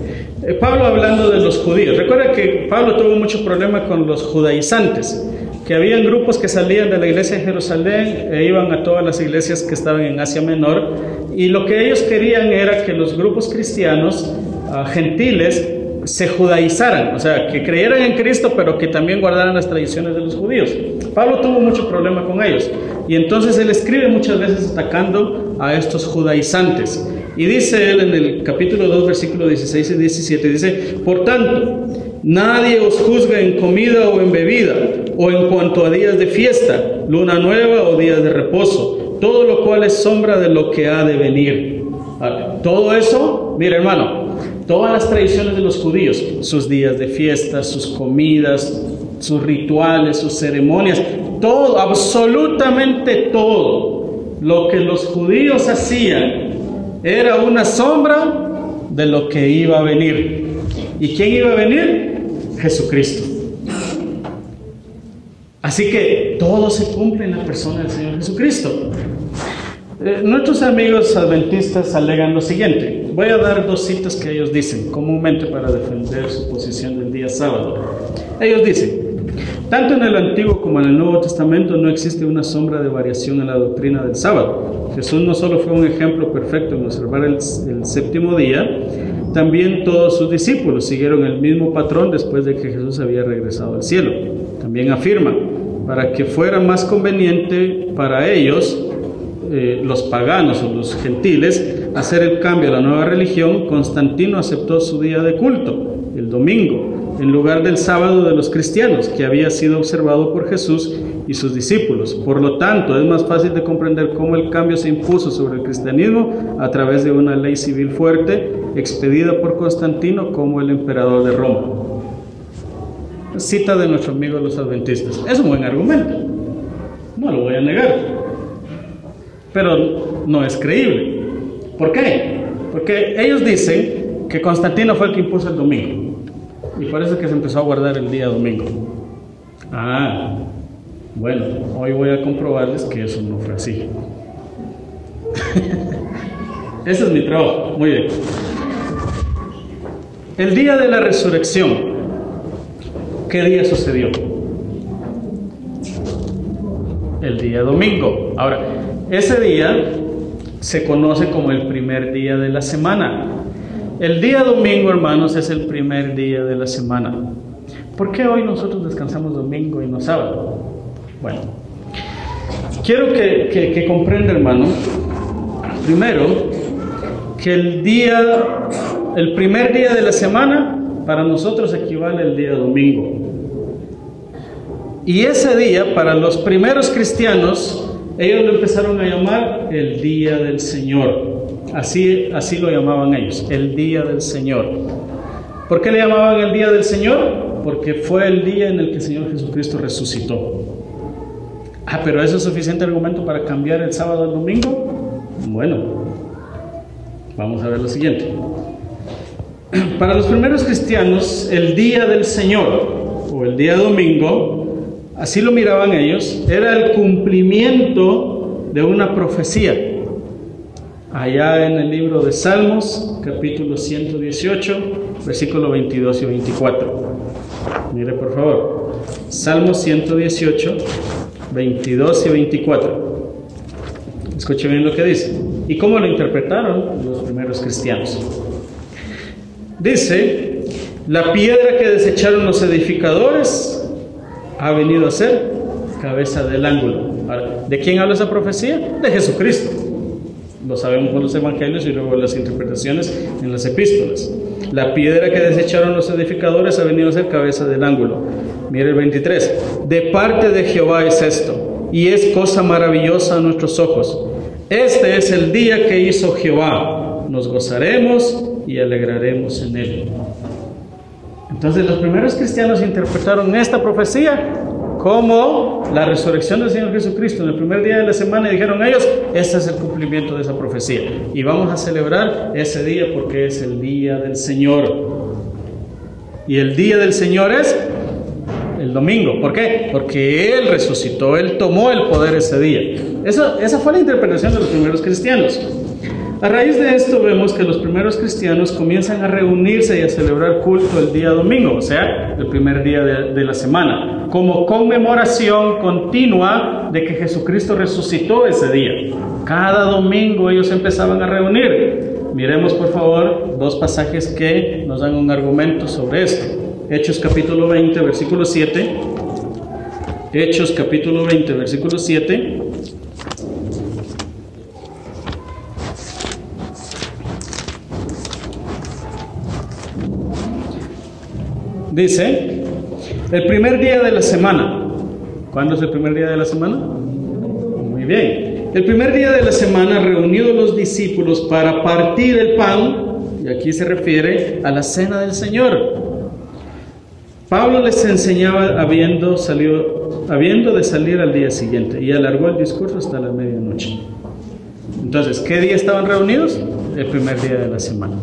[SPEAKER 1] Pablo hablando de los judíos. Recuerda que Pablo tuvo mucho problema con los judaizantes, que habían grupos que salían de la iglesia de Jerusalén e iban a todas las iglesias que estaban en Asia Menor, y lo que ellos querían era que los grupos cristianos ah, gentiles se judaizaran, o sea, que creyeran en Cristo, pero que también guardaran las tradiciones de los judíos. Pablo tuvo mucho problema con ellos, y entonces él escribe muchas veces atacando a estos judaizantes. Y dice él en el capítulo 2, versículo 16 y 17, dice, por tanto, nadie os juzga en comida o en bebida, o en cuanto a días de fiesta, luna nueva o días de reposo, todo lo cual es sombra de lo que ha de venir. Todo eso, mira hermano, todas las tradiciones de los judíos, sus días de fiesta, sus comidas, sus rituales, sus ceremonias, todo, absolutamente todo lo que los judíos hacían era una sombra de lo que iba a venir. ¿Y quién iba a venir? Jesucristo. Así que todo se cumple en la persona del Señor Jesucristo. Eh, nuestros amigos adventistas alegan lo siguiente. Voy a dar dos citas que ellos dicen comúnmente para defender su posición del día sábado. Ellos dicen, tanto en el Antiguo como en el Nuevo Testamento no existe una sombra de variación en la doctrina del sábado. Jesús no solo fue un ejemplo perfecto en observar el, séptimo día, también todos sus discípulos siguieron el mismo patrón después de que Jesús había regresado al cielo. También afirma, para que fuera más conveniente para ellos, eh, los paganos o los gentiles, hacer el cambio a la nueva religión, Constantino aceptó su día de culto, el domingo, en lugar del sábado de los cristianos, que había sido observado por Jesús y sus discípulos. Por lo tanto, es más fácil de comprender cómo el cambio se impuso sobre el cristianismo a través de una ley civil fuerte expedida por Constantino como el emperador de Roma. Cita de nuestro amigo los adventistas. Es un buen argumento, no lo voy a negar, pero no es creíble. ¿Por qué? Porque ellos dicen que Constantino fue el que impuso el domingo. Y parece que se empezó a guardar el día domingo. Ah, bueno, hoy voy a comprobarles que eso no fue así. <laughs> Ese es mi trabajo. Muy bien. El día de la resurrección, ¿qué día sucedió? El día domingo. Ahora, ese día se conoce como el primer día de la semana. El día domingo, hermanos, es el primer día de la semana. ¿Por qué hoy nosotros descansamos domingo y no sábado? Bueno, quiero que, que, comprenda, hermano, primero, que el día, el primer día de la semana, para nosotros equivale al día domingo. Y ese día, para los primeros cristianos, ellos lo empezaron a llamar el día del Señor. Así, así lo llamaban ellos, el día del Señor. ¿Por qué le llamaban el día del Señor? Porque fue el día en el que el Señor Jesucristo resucitó. Ah, pero ¿eso es suficiente argumento para cambiar el sábado al domingo? Bueno, vamos a ver lo siguiente. <clears throat> Para los primeros cristianos, el día del Señor o el día domingo, así lo miraban ellos, era el cumplimiento de una profecía allá en el libro de Salmos, capítulo 118, versículo 22 y 24. Mire por favor, Salmos 118, 22 y 24. Escuche bien lo que dice. ¿Y cómo lo interpretaron los primeros cristianos? Dice, la piedra que desecharon los edificadores ha venido a ser cabeza del ángulo. ¿De quién habla esa profecía? De Jesucristo. Lo sabemos por los evangelios y luego las interpretaciones en las epístolas. La piedra que desecharon los edificadores ha venido a ser cabeza del ángulo. Mire el 23. De parte de Jehová es esto, y es cosa maravillosa a nuestros ojos. Este es el día que hizo Jehová. Nos gozaremos y alegraremos en él. Entonces los primeros cristianos interpretaron esta profecía como la resurrección del Señor Jesucristo en el primer día de la semana y dijeron ellos, este es el cumplimiento de esa profecía. Y vamos a celebrar ese día porque es el día del Señor. Y el día del Señor es el domingo. ¿Por qué? Porque Él resucitó, Él tomó el poder ese día. Eso, esa fue la interpretación de los primeros cristianos. A raíz de esto vemos que los primeros cristianos comienzan a reunirse y a celebrar culto el día domingo, o sea, el primer día de, la semana, como conmemoración continua de que Jesucristo resucitó ese día. Cada domingo ellos empezaban a reunir. Miremos por favor dos pasajes que nos dan un argumento sobre esto. Hechos capítulo 20, versículo 7. Hechos capítulo 20, versículo 7. Dice, el primer día de la semana. ¿Cuándo es el primer día de la semana? Muy bien. El primer día de la semana, reunidos los discípulos para partir el pan, y aquí se refiere a la cena del Señor. Pablo les enseñaba habiendo, salido, habiendo de salir al día siguiente y alargó el discurso hasta la medianoche. Entonces, ¿qué día estaban reunidos? El primer día de la semana.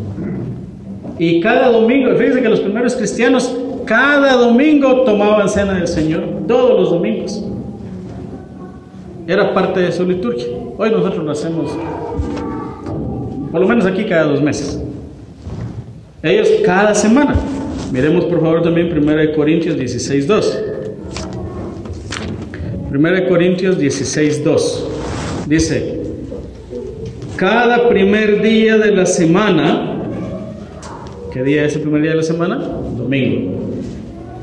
[SPEAKER 1] Y cada domingo, fíjense que los primeros cristianos cada domingo tomaban cena del Señor, todos los domingos. Era parte de su liturgia. Hoy nosotros lo hacemos, por lo menos aquí cada dos meses. Ellos cada semana. Miremos por favor también 1 Corintios 16, 2. 1 Corintios 16, 2. Dice, cada primer día de la semana ¿Qué día es el primer día de la semana? Domingo.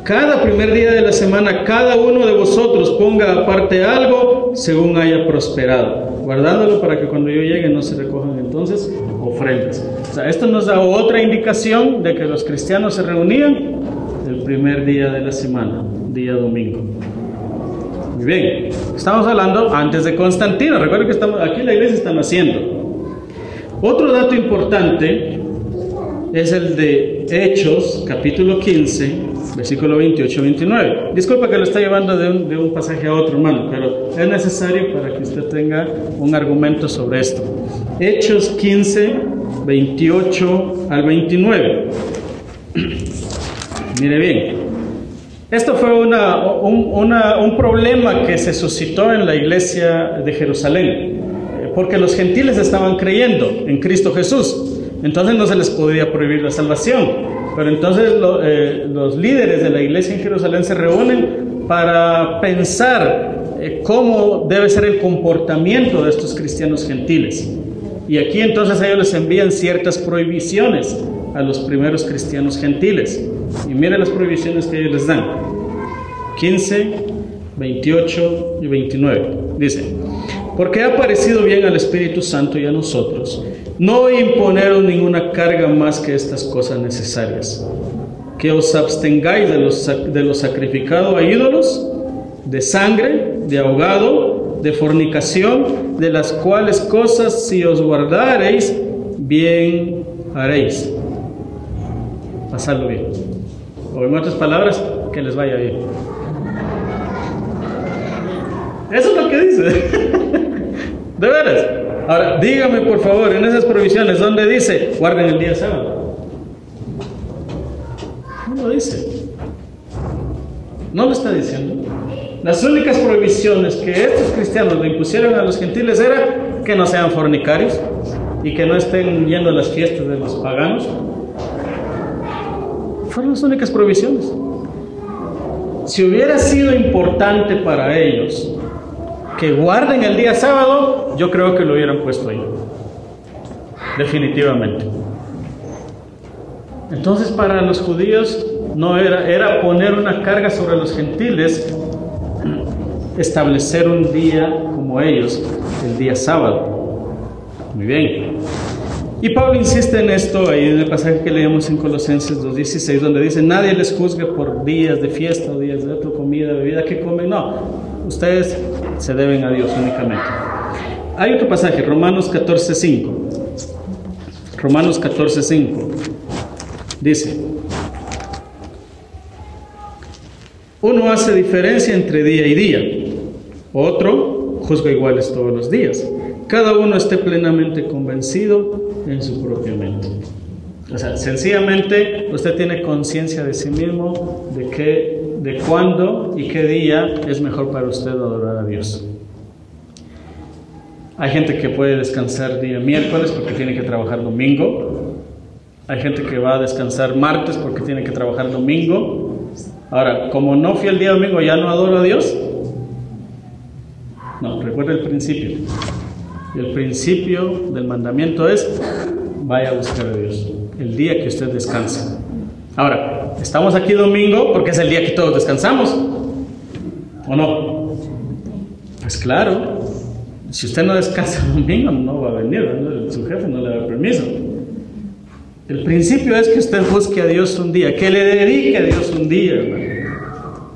[SPEAKER 1] Cada primer día de la semana, cada uno de vosotros ponga aparte algo según haya prosperado, guardándolo para que cuando yo llegue no se recojan entonces ofrendas. O sea, esto nos da otra indicación de que los cristianos se reunían el primer día de la semana, día domingo. Muy bien, estamos hablando antes de Constantino. Recuerden que estamos, aquí la iglesia está naciendo. Otro dato importante es el de Hechos, capítulo 15, versículo 28-29. Disculpa que lo está llevando de un, de un, pasaje a otro, hermano, pero es necesario para que usted tenga un argumento sobre esto. Hechos 15, 28 al 29. <clears throat> Mire bien. Esto fue un problema que se suscitó en la iglesia de Jerusalén, eh, porque los gentiles estaban creyendo en Cristo Jesús. Entonces no se les podía prohibir la salvación. Pero entonces eh, los líderes de la iglesia en Jerusalén se reúnen para pensar eh, cómo debe ser el comportamiento de estos cristianos gentiles. Y aquí entonces ellos les envían ciertas prohibiciones a los primeros cristianos gentiles. Y miren las prohibiciones que ellos les dan. 15, 28 y 29. Dice, porque ha parecido bien al Espíritu Santo y a nosotros no imponeros ninguna carga más que estas cosas necesarias. Que os abstengáis de los, de lo sacrificado a ídolos, de sangre, de ahogado, de fornicación, de las cuales cosas si os guardareis, bien haréis. Pasadlo bien. O en palabras, que les vaya bien. Eso es lo que dice. De veras. Ahora, dígame por favor, en esas provisiones, ¿dónde dice guarden el día sábado? No lo dice. No lo está diciendo. Las únicas prohibiciones que estos cristianos le impusieron a los gentiles era que no sean fornicarios y que no estén yendo a las fiestas de los paganos. Fueron las únicas prohibiciones. Si hubiera sido importante para ellos que guarden el día sábado, yo creo que lo hubieran puesto ahí. Definitivamente. Entonces para los judíos no era, era poner una carga sobre los gentiles, establecer un día como ellos, el día sábado. Muy bien. Y Pablo insiste en esto ahí en el pasaje que leemos en Colosenses 2.16, donde dice, nadie les juzgue por días de fiesta o días de otra comida, bebida que comen. No, ustedes se deben a Dios únicamente. Hay otro pasaje, Romanos 14.5. Romanos 14.5. Dice, uno hace diferencia entre día y día, otro juzga iguales todos los días. Cada uno esté plenamente convencido en su propia mente. O sea, sencillamente usted tiene conciencia de sí mismo, de qué, de cuándo y qué día es mejor para usted adorar a Dios. Hay gente que puede descansar día miércoles porque tiene que trabajar domingo. Hay gente que va a descansar martes porque tiene que trabajar domingo. Ahora, como no fui el día domingo, ya no adoro a Dios. No, recuerda el principio. El principio del mandamiento es, vaya a buscar a Dios, el día que usted descansa. Ahora, estamos aquí domingo porque es el día que todos descansamos, ¿o no? Pues claro, si usted no descansa <laughs> domingo no va a venir, su jefe no le da permiso. El principio es que usted busque a Dios un día, que le dedique a Dios un día,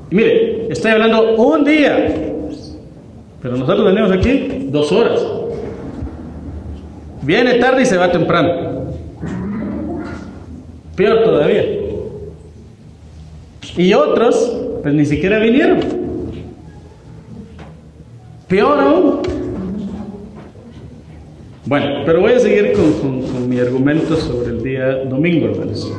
[SPEAKER 1] Y mire, estoy hablando un día, pero nosotros venimos aquí dos horas. Viene tarde y se va temprano. Peor todavía. Y otros, pues ni siquiera vinieron. Peor aún. Bueno, pero voy a seguir con, mi argumento sobre el día domingo, hermanos.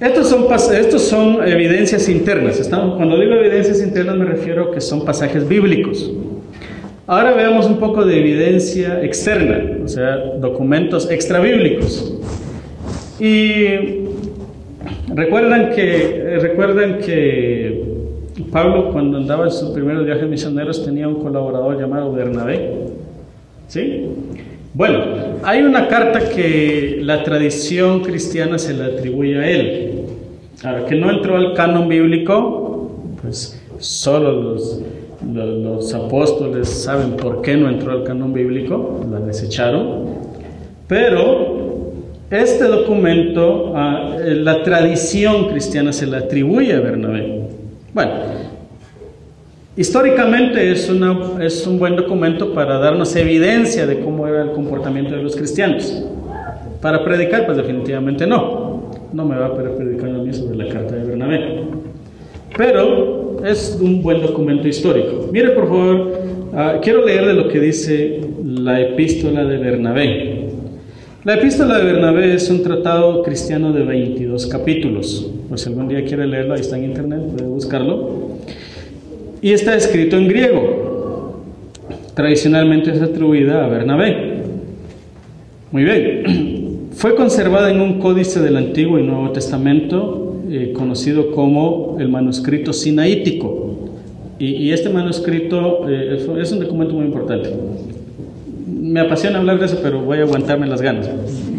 [SPEAKER 1] Estos son, estos son evidencias internas. cuando digo evidencias internas me refiero a que son pasajes bíblicos. Ahora veamos un poco de evidencia externa, o sea, documentos extrabíblicos. Y recuerdan que, recuerdan que Pablo cuando andaba en sus primeros viajes misioneros tenía un colaborador llamado Bernabé. ¿Sí? Bueno, hay una carta que la tradición cristiana se le atribuye a él. Ahora, que no entró al canon bíblico, pues solo los los apóstoles saben por qué no entró al canon bíblico, la desecharon, pero este documento, ah, la tradición cristiana se le atribuye a Bernabé. Bueno, históricamente es, una, es un buen documento para darnos evidencia de cómo era el comportamiento de los cristianos. Para predicar, pues definitivamente no. No me va a predicar a mí sobre la carta de Bernabé. Pero es un buen documento histórico. Mire, por favor, ah, quiero leer de lo que dice la epístola de Bernabé. La epístola de Bernabé es un tratado cristiano de 22 capítulos. Pues si algún día quiere leerlo, ahí está en internet, puede buscarlo. Y está escrito en griego. Tradicionalmente es atribuida a Bernabé. Muy bien. <clears throat> Fue conservada en un códice del Antiguo y Nuevo Testamento eh, conocido como el manuscrito sinaítico. Y, este manuscrito eh, es, un documento muy importante. Me apasiona hablar de eso, pero voy a aguantarme las ganas.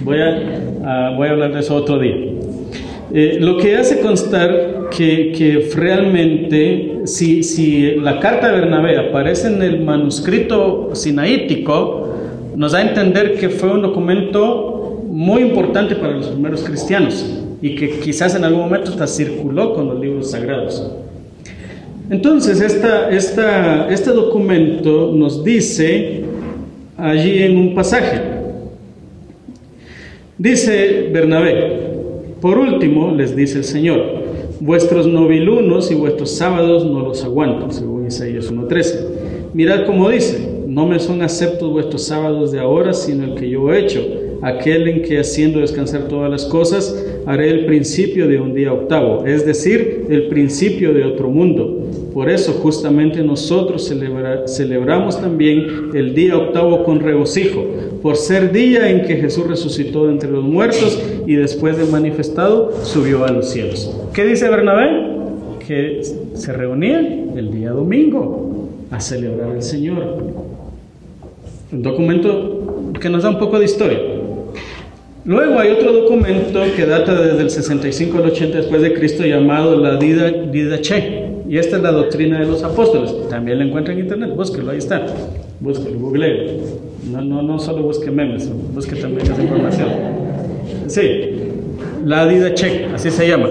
[SPEAKER 1] Voy a, voy a hablar de eso otro día. Eh, lo que hace constar que, que realmente, si, si, la carta de Bernabé aparece en el manuscrito sinaítico, nos da a entender que fue un documento muy importante para los primeros cristianos y que quizás en algún momento hasta circuló con los libros sagrados. Entonces, esta, esta, este documento nos dice allí en un pasaje, dice Bernabé, por último les dice el Señor, vuestros novilunos y vuestros sábados no los aguanto, según Isaías 1.13. Mirad cómo dice, no me son aceptos vuestros sábados de ahora, sino el que yo he hecho, aquel en que haciendo descansar todas las cosas, haré el principio de un día octavo, es decir, el principio de otro mundo. Por eso justamente nosotros celebramos también el día octavo con regocijo, por ser día en que Jesús resucitó de entre los muertos y después de manifestado subió a los cielos. ¿Qué dice Bernabé? Que se reunía el día domingo. a celebrar al Señor. Un documento que nos da un poco de historia. Luego hay otro documento que data desde el 65 al 80 después de Cristo llamado la Dida, Che. Y esta es la doctrina de los apóstoles. También la encuentra en internet, búsquelo, ahí está. Búsquelo, google. No, no, no solo busque memes, busque también esa información. Sí, la Dida Che, así se llama.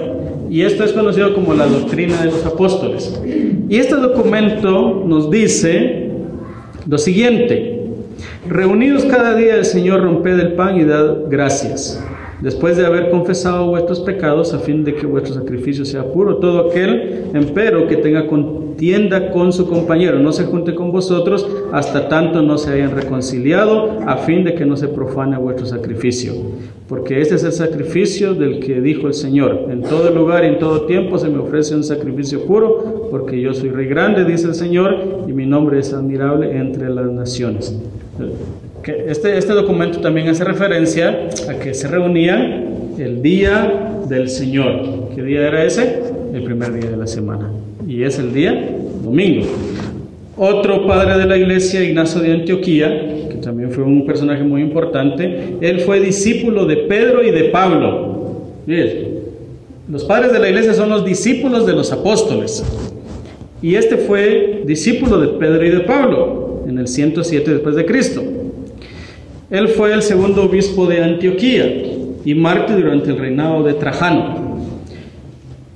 [SPEAKER 1] Y esto es conocido como la doctrina de los apóstoles. Y este documento nos dice lo siguiente. Reunidos cada día el Señor, romped el pan y dad gracias. Después de haber confesado vuestros pecados, a fin de que vuestro sacrificio sea puro, todo aquel, empero, que tenga contienda con su compañero, no se junte con vosotros hasta tanto no se hayan reconciliado, a fin de que no se profane vuestro sacrificio. Porque este es el sacrificio del que dijo el Señor. En todo lugar y en todo tiempo se me ofrece un sacrificio puro, porque yo soy rey grande, dice el Señor, y mi nombre es admirable entre las naciones. Este, este documento también hace referencia a que se reunían el día del Señor. ¿Qué día era ese? El primer día de la semana. Y es el día domingo. Otro padre de la iglesia, Ignacio de Antioquía, que también fue un personaje muy importante, él fue discípulo de Pedro y de Pablo. Bien, los padres de la iglesia son los discípulos de los apóstoles. Y este fue discípulo de Pedro y de Pablo en el 107 después de Cristo. Él fue el segundo obispo de Antioquía y mártir durante el reinado de Trajano.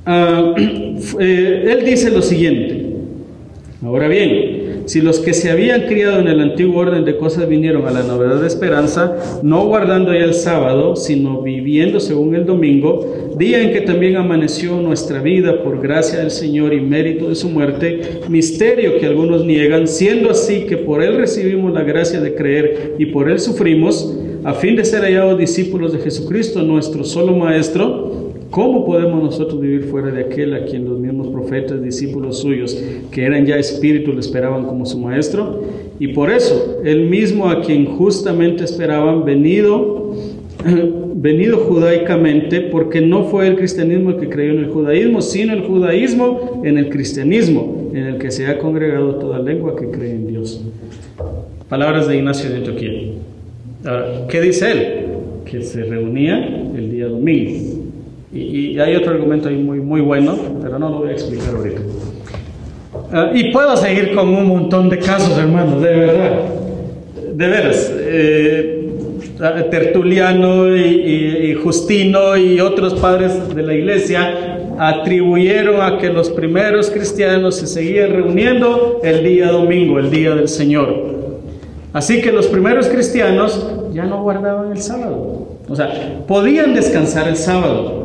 [SPEAKER 1] Ah, <clears throat> eh, él dice lo siguiente, ahora bien, si los que se habían criado en el antiguo orden de cosas vinieron a la novedad de esperanza, no guardando ya el sábado, sino viviendo según el domingo, día en que también amaneció nuestra vida por gracia del Señor y mérito de su muerte, misterio que algunos niegan, siendo así que por él recibimos la gracia de creer y por él sufrimos, a fin de ser hallados discípulos de Jesucristo, nuestro solo Maestro, ¿cómo podemos nosotros vivir fuera de aquel a quien los mismos profetas, discípulos suyos, que eran ya espíritus, le esperaban como su Maestro? Y por eso, él mismo a quien justamente esperaban, venido, <clears throat> venido judaicamente, porque no fue el cristianismo el que creyó en el judaísmo, sino el judaísmo en el cristianismo, en el que se ha congregado toda lengua que cree en Dios. Palabras de Ignacio de Antioquía. ¿Qué dice él? Que se reunía el día domingo. Y, hay otro argumento ahí muy, muy bueno, pero no lo voy a explicar ahorita. Ah, y puedo seguir con un montón de casos, hermanos, de verdad. De veras. Eh, Tertuliano y, Justino y otros padres de la iglesia atribuyeron a que los primeros cristianos se seguían reuniendo el día domingo, el día del Señor. Así que los primeros cristianos ya no guardaban el sábado. O sea, podían descansar el sábado,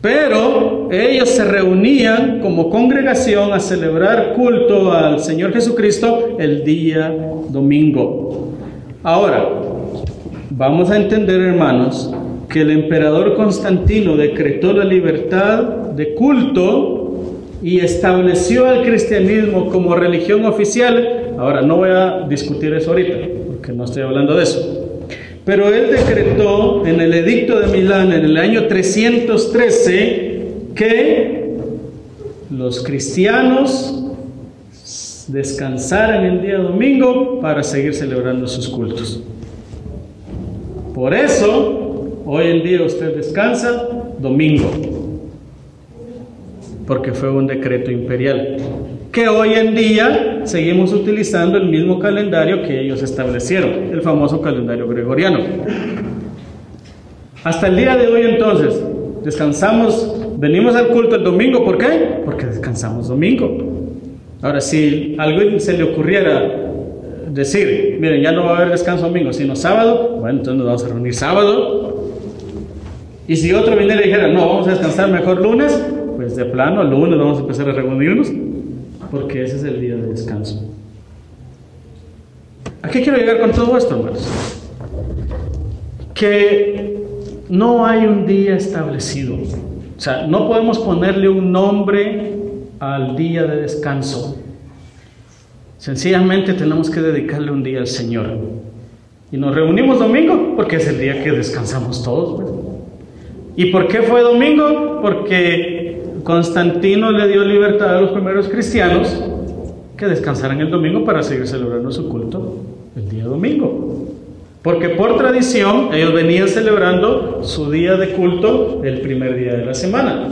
[SPEAKER 1] pero ellos se reunían como congregación a celebrar culto al Señor Jesucristo el día domingo. Ahora, Vamos a entender, hermanos, que el emperador Constantino decretó la libertad de culto y estableció al cristianismo como religión oficial. Ahora, no voy a discutir eso ahorita, porque no estoy hablando de eso. Pero él decretó en el edicto de Milán en el año 313 que los cristianos descansaran el día domingo para seguir celebrando sus cultos. Por eso, hoy en día usted descansa domingo, porque fue un decreto imperial. Que hoy en día seguimos utilizando el mismo calendario que ellos establecieron, el famoso calendario gregoriano. Hasta el día de hoy entonces, descansamos, venimos al culto el domingo, ¿por qué? Porque descansamos domingo. Ahora, si algo se le ocurriera decir, miren, ya no va a haber descanso domingo, sino sábado, bueno, entonces nos vamos a reunir sábado. Y si otro viniera y dijera, no, vamos a descansar mejor lunes, pues de plano, lunes vamos a empezar a reunirnos, porque ese es el día de descanso. ¿A qué quiero llegar con todo esto, hermanos? Que no hay un día establecido. O sea, no podemos ponerle un nombre al día de descanso. Sencillamente tenemos que dedicarle un día al Señor. Y nos reunimos domingo porque es el día que descansamos todos. ¿Y por qué fue domingo? Porque Constantino le dio libertad a los primeros cristianos que descansaran el domingo para seguir celebrando su culto el día domingo. Porque por tradición ellos venían celebrando su día de culto el primer día de la semana.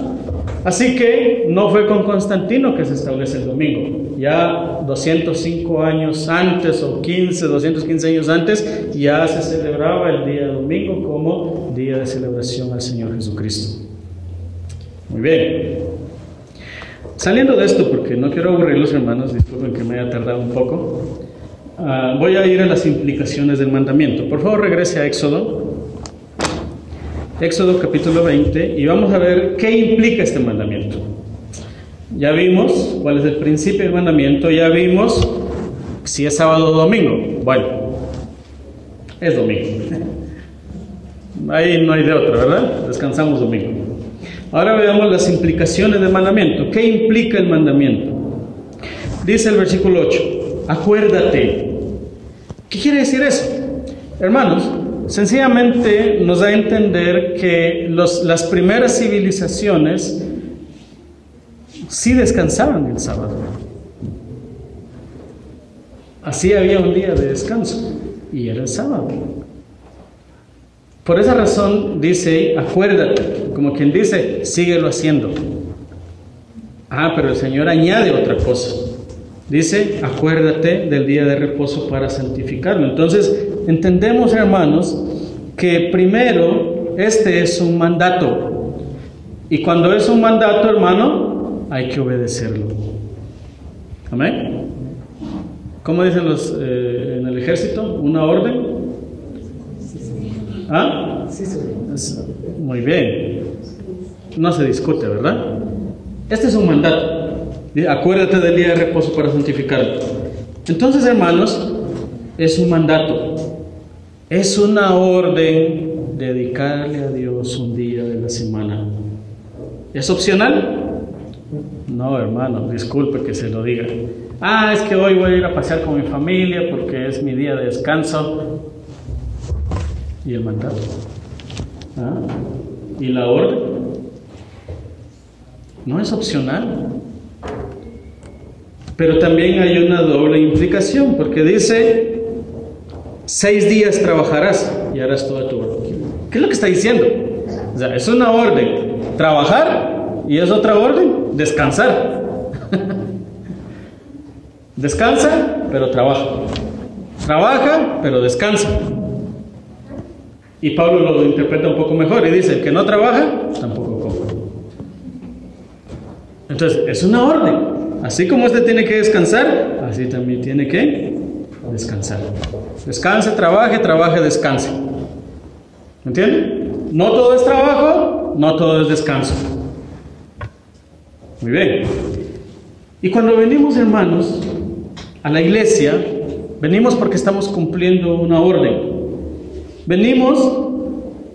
[SPEAKER 1] Así que no fue con Constantino que se establece el domingo. Ya 205 años antes o 15, 215 años antes, ya se celebraba el día domingo como día de celebración al Señor Jesucristo. Muy bien. Saliendo de esto, porque no quiero aburrir los hermanos, disculpen que me haya tardado un poco, ah, voy a ir a las implicaciones del mandamiento. Por favor, regrese a Éxodo. Éxodo capítulo 20 y vamos a ver qué implica este mandamiento. Ya vimos cuál es el principio del mandamiento, ya vimos si es sábado o domingo. Bueno, es domingo. <laughs> Ahí no hay de otra, ¿verdad? Descansamos domingo. Ahora veamos las implicaciones del mandamiento. ¿Qué implica el mandamiento? Dice el versículo 8, acuérdate. ¿Qué quiere decir eso? Hermanos, sencillamente nos da a entender que las primeras civilizaciones sí descansaban el sábado. Así había un día de descanso y era el sábado. Por esa razón dice, acuérdate, como quien dice, síguelo haciendo. Ah, pero el Señor añade otra cosa. Dice, acuérdate del día de reposo para santificarlo. Entonces, entendemos, hermanos, que primero este es un mandato. Y cuando es un mandato, hermano, hay que obedecerlo. Amén. ¿Cómo dicen los eh, en el ejército? ¿Una orden? ¿Ah? Muy bien. No se discute, ¿verdad? Este es un mandato. Acuérdate del día de reposo para santificarlo. Entonces, hermanos, es un mandato. Es una orden dedicarle a Dios un día de la semana. ¿Es opcional? No, hermano, disculpe que se lo diga. Ah, es que hoy voy a ir a pasear con mi familia porque es mi día de descanso y el mandato. ¿Ah? ¿Y la orden? No es opcional. Pero también hay una doble implicación, porque dice, seis días trabajarás y harás toda tu orden. ¿Qué es lo que está diciendo? Es una orden, trabajar, y es otra orden, descansar. <laughs> Descansa, pero trabaja. Trabaja, pero descansa. Y Pablo lo interpreta un poco mejor y dice, que no trabaja, tampoco come. Entonces, es una orden. Así como este tiene que descansar, así también tiene que descansar. Descanse, trabaje, trabaje, descanse. ¿Me entiende? No todo es trabajo, no todo es descanso. Muy bien. Y cuando venimos, hermanos, a la iglesia, venimos porque estamos cumpliendo una orden. Venimos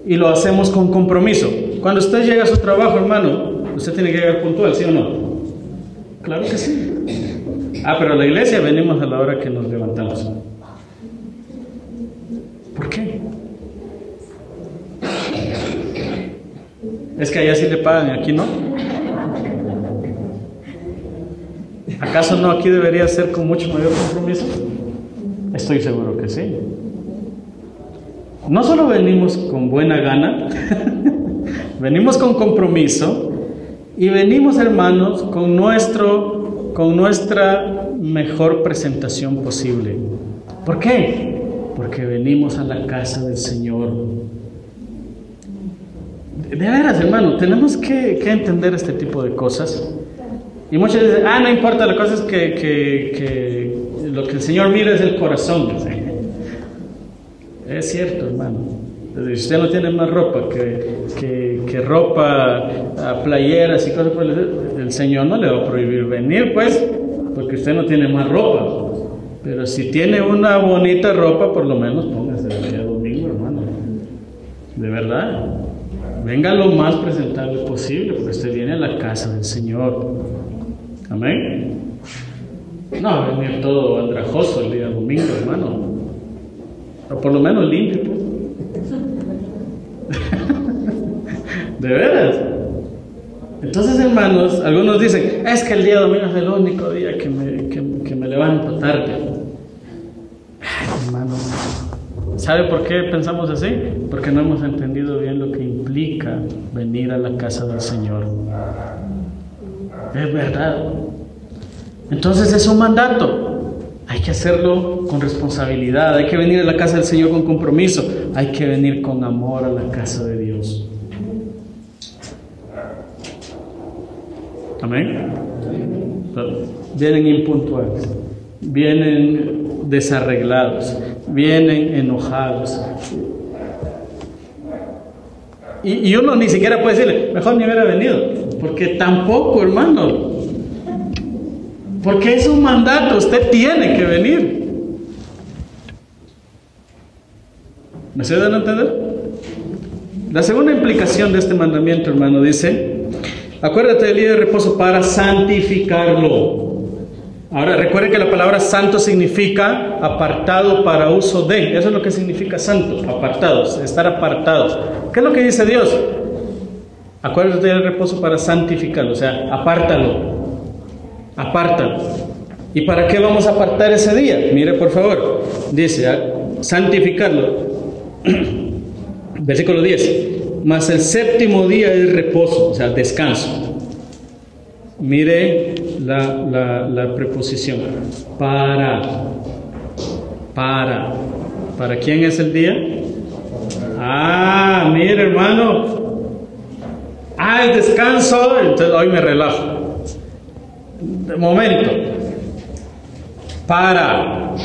[SPEAKER 1] y lo hacemos con compromiso. Cuando usted llega a su trabajo, hermano, usted tiene que llegar puntual, ¿sí o no? Claro que sí. Ah, pero a la iglesia venimos a la hora que nos levantamos. ¿Por qué? Es que allá sí le pagan, aquí no. ¿Acaso no aquí debería ser con mucho mayor compromiso? Estoy seguro que sí. No solo venimos con buena gana, <laughs> venimos con compromiso y venimos, hermanos, con, nuestro, con nuestra mejor presentación posible. ¿Por qué? Porque venimos a la casa del Señor. De veras, hermano, tenemos que, entender este tipo de cosas. Y muchos dicen, ah, no importa, la cosa es que, que lo que el Señor mira es el corazón. Es cierto, hermano. Si usted no tiene más ropa que, que, ropa, playeras y cosas por el, el Señor no le va a prohibir venir, pues, porque usted no tiene más ropa. Pero si tiene una bonita ropa, por lo menos póngase el día domingo, hermano. De verdad. Venga lo más presentable posible, porque usted viene a la casa del Señor. Amén. No venir todo andrajoso el día domingo, hermano. O por lo menos limpio. <laughs> de veras. Entonces, hermanos, algunos dicen, es que el día domingo es el único día que me, que, me levanto tarde. hermano, ¿sabe por qué pensamos así? Porque no hemos entendido bien lo que implica venir a la casa del Señor. Es verdad. Entonces es un mandato. Hay que hacerlo con responsabilidad, hay que venir a la casa del Señor con compromiso, hay que venir con amor a la casa de Dios. Amén. Vienen impuntuales, vienen desarreglados, vienen enojados. Y, uno ni siquiera puede decirle, mejor ni hubiera venido, porque tampoco, hermano, porque es un mandato, usted tiene que venir. ¿Me se dan a entender? La segunda implicación de este mandamiento, hermano, dice, acuérdate del día de reposo para santificarlo. Ahora, recuerde que la palabra santo significa apartado para uso de. Eso es lo que significa santo, apartados, estar apartado. ¿Qué es lo que dice Dios? Acuérdate del reposo para santificarlo, o sea, apártalo, Aparta. ¿Y para qué vamos a apartar ese día? Mire, por favor. Dice, ah, santificarlo. <clears throat> Versículo 10. Mas el séptimo día es reposo, o sea, descanso. Mire la, la preposición. Para. Para. ¿Para quién es el día? Ah, mire hermano. Ah, el descanso. Entonces hoy me relajo momento, para.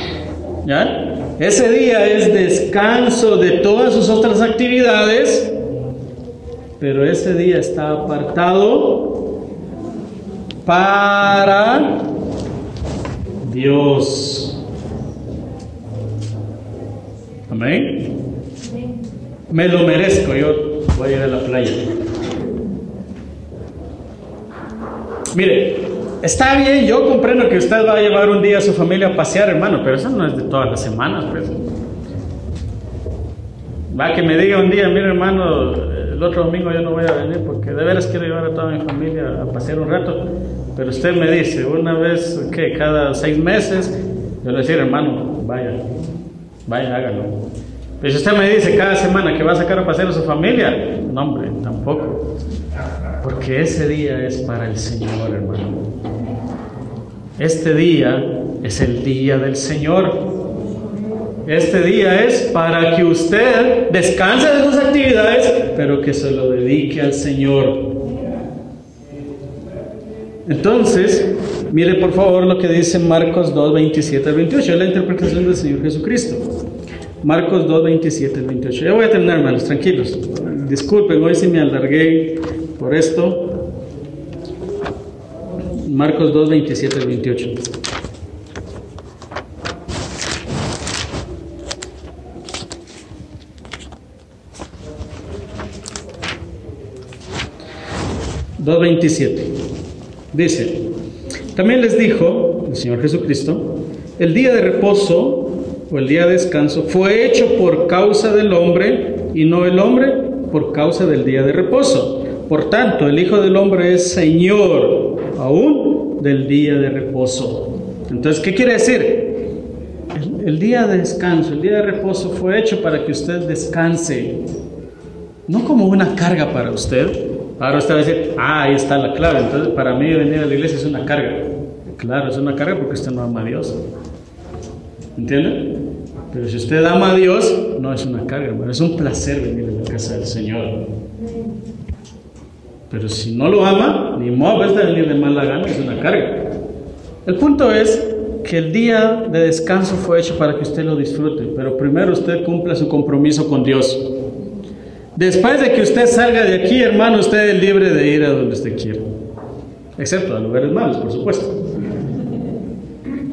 [SPEAKER 1] Ese día es descanso de todas sus otras actividades, pero ese día está apartado para Dios. Amén. Me lo merezco, yo voy a ir a la playa. Mire, Está bien, yo comprendo que usted va a llevar un día a su familia a pasear, hermano, pero eso no es de todas las semanas, pues. Va que me diga un día, mire hermano, el otro domingo yo no voy a venir porque de veras quiero llevar a toda mi familia a pasear un rato. Pero usted me dice, una vez que cada seis meses, yo le decir, hermano, vaya, vaya, hágalo. Pero si usted me dice cada semana que va a sacar a pasear a su familia, no, hombre, tampoco. Porque ese día es para el Señor, hermano. Este día es el día del Señor. Este día es para que usted descanse de sus actividades, pero que se lo dedique al Señor. Entonces, mire por favor lo que dice Marcos 2, 27 al 28, es la interpretación del Señor Jesucristo. Marcos 2, 27 al 28. Ya voy a terminar, hermanos, tranquilos. Disculpen, hoy si me alargué por esto. Marcos 2, 27 al 28. ...2.27... Dice... También les dijo... El Señor Jesucristo... El día de reposo... O el día de descanso... Fue hecho por causa del hombre... Y no el hombre por causa del día de reposo. Por tanto, el Hijo del Hombre es Señor aún del día de reposo. Entonces, ¿qué quiere decir? El, día de descanso, el día de reposo fue hecho para que usted descanse, no como una carga para usted. Ahora usted va a decir, ah, ahí está la clave. Entonces, para mí venir a la iglesia es una carga. Claro, es una carga porque usted no ama a Dios. ¿Entiende? Pero si usted ama a Dios, no es una carga, es un placer venir a la casa del Señor. Pero si no lo ama, ni modo de venir de mala gana, es una carga. El punto es que el día de descanso fue hecho para que usted lo disfrute, pero primero usted cumpla su compromiso con Dios. Después de que usted salga de aquí, hermano, usted es libre de ir a donde usted quiera. Excepto a lugares malos, por supuesto.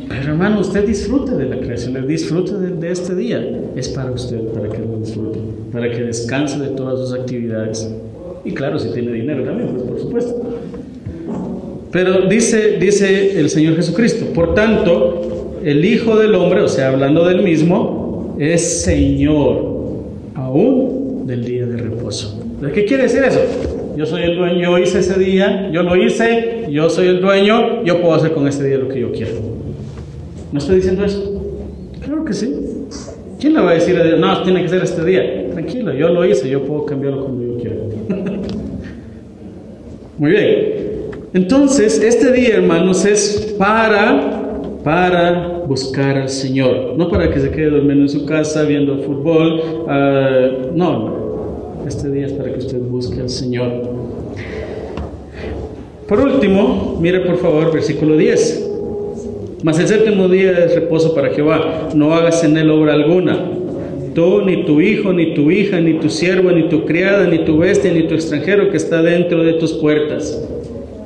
[SPEAKER 1] Pero hermano, usted disfrute de la creación, disfrute de este día. Es para usted, para que lo disfrute, para que descanse de todas sus actividades. Y claro, si tiene dinero también, pues por supuesto. Pero dice, dice el Señor Jesucristo, por tanto, el Hijo del Hombre, o sea, hablando del mismo, es Señor aún del día de reposo. ¿Qué quiere decir eso? Yo soy el dueño, yo hice ese día, yo lo hice, yo soy el dueño, yo puedo hacer con este día lo que yo quiero. ¿No estoy diciendo eso? Claro que sí. ¿Quién le va a decir a Dios, no, tiene que ser este día? Tranquilo, yo lo hice, yo puedo cambiarlo cuando yo quiera. Muy bien. Entonces, este día, hermanos, es para para buscar al Señor, no para que se quede durmiendo en su casa viendo fútbol, uh, no, este día es para que usted busque al Señor. Por último, mire por favor versículo 10. Mas el séptimo día es reposo para Jehová, no hagas en él obra alguna. Tú, ni tu hijo, ni tu hija, ni tu siervo, ni tu criada, ni tu bestia, ni tu extranjero que está dentro de tus puertas.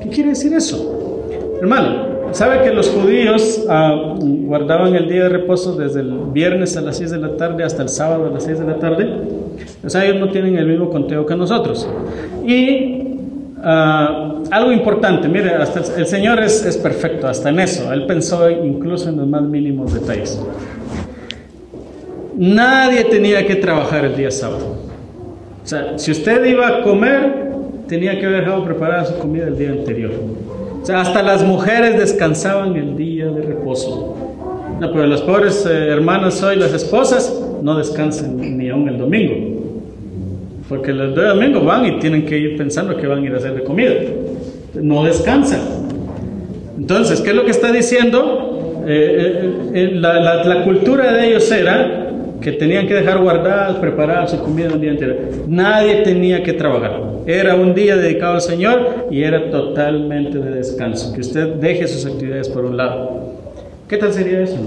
[SPEAKER 1] ¿Qué quiere decir eso? Hermano, ¿Sabe que los judíos ah, guardaban el día de reposo desde el viernes a las 6 de la tarde hasta el sábado a las 6 de la tarde? O sea, ellos no tienen el mismo conteo que nosotros. Y ah, algo importante, mire, hasta el, Señor es, es perfecto, hasta en eso. Él pensó incluso en los más mínimos detalles. Nadie tenía que trabajar el día sábado. O sea, si usted iba a comer, tenía que haber dejado preparada su comida el día anterior. O sea, hasta las mujeres descansaban el día de reposo. No, pero las pobres eh, hermanas hoy, las esposas, no descansan ni aún el domingo. Porque el domingo van y tienen que ir pensando que van a ir a hacer de comida. No descansan. Entonces, ¿qué es lo que está diciendo? Eh, eh, la, la cultura de ellos era que tenían que dejar guardada, preparada su comida un día entero. Nadie tenía que trabajar. Era un día dedicado al Señor y era totalmente de descanso. Que usted deje sus actividades por un lado. ¿Qué tal sería eso?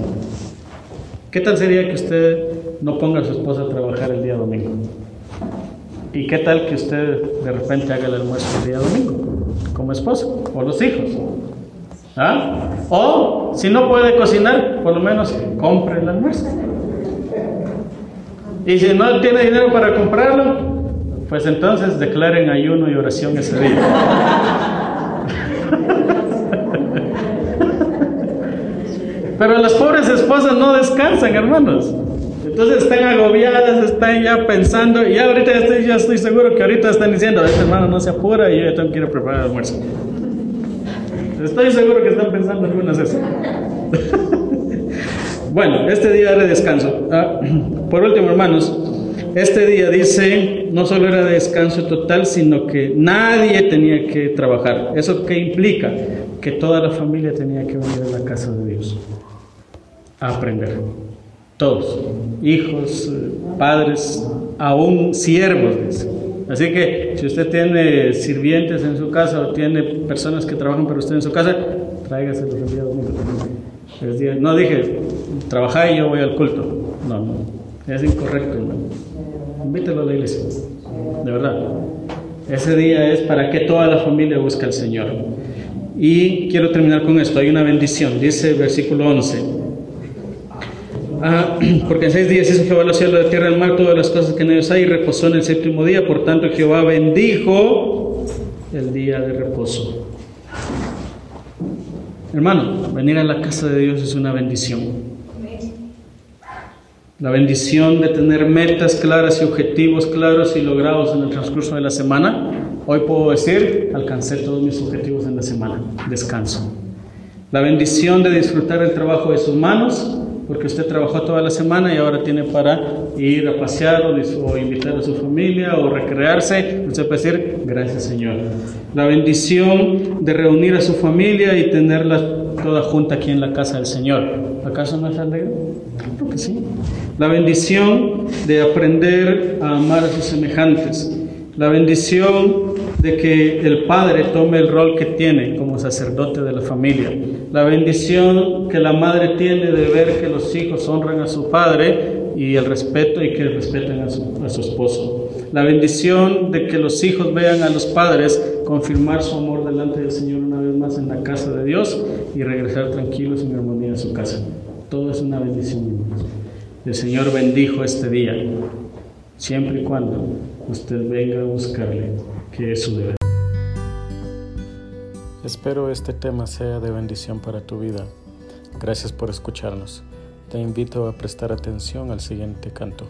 [SPEAKER 1] ¿Qué tal sería que usted no ponga a su esposa a trabajar el día domingo? ¿Y qué tal que usted de repente haga el almuerzo el día domingo como esposo o los hijos? ¿Ah? O si no puede cocinar, por lo menos compre el almuerzo. Y si no tiene dinero para comprarlo, pues entonces declaren ayuno y oración ese día. <laughs> Pero las pobres esposas no descansan, hermanos. Entonces están agobiadas, están ya pensando, y ahorita estoy, ya estoy seguro que ahorita están diciendo, este hermano no se apura y yo ya tengo que ir a preparar el almuerzo. Estoy seguro que están pensando algunas esas. <laughs> Bueno, este día era de descanso. Ah, <clears throat> por último, hermanos, este día dice, no solo era de descanso total, sino que nadie tenía que trabajar. ¿Eso qué implica? Que toda la familia tenía que venir a la casa de Dios a aprender. Todos, hijos, padres, aún siervos. Así que si usted tiene sirvientes en su casa o tiene personas que trabajan para usted en su casa, tráigaselos el día domingo no dije, trabaja y yo voy al culto. No, no, es incorrecto. Invítelo a la iglesia, de verdad. Ese día es para que toda la familia busque al Señor. Y quiero terminar con esto. Hay una bendición, dice versículo 11. Ah, <clears throat> porque en seis días hizo Jehová los cielos, la tierra, el mar, todas las cosas que en ellos hay, y reposó en el séptimo día. Por tanto, Jehová bendijo el día de reposo. Hermano, venir a la casa de Dios es una bendición. La bendición de tener metas claras y objetivos claros y logrados en el transcurso de la semana. Hoy puedo decir, alcancé todos mis objetivos en la semana. Descanso. La bendición de disfrutar el trabajo de sus manos porque usted trabajó toda la semana y ahora tiene para ir a pasear o, invitar a su familia o recrearse. Usted puede decir, gracias Señor. La bendición de reunir a su familia y tenerla toda junta aquí en la casa del Señor. ¿Acaso no es alegre? Creo que sí. La bendición de aprender a amar a sus semejantes. La bendición de que el padre tome el rol que tiene como sacerdote de la familia. La bendición que la madre tiene de ver que los hijos honran a su padre y el respeto y que respeten a su, esposo. La bendición de que los hijos vean a los padres confirmar su amor delante del Señor una vez más en la casa de Dios y regresar tranquilos en armonía a su casa. Todo es una bendición. El Señor bendijo este día, siempre y cuando usted venga a buscarle que.
[SPEAKER 2] Espero este tema sea de bendición para tu vida. Gracias por escucharnos. Te invito a prestar atención al siguiente canto.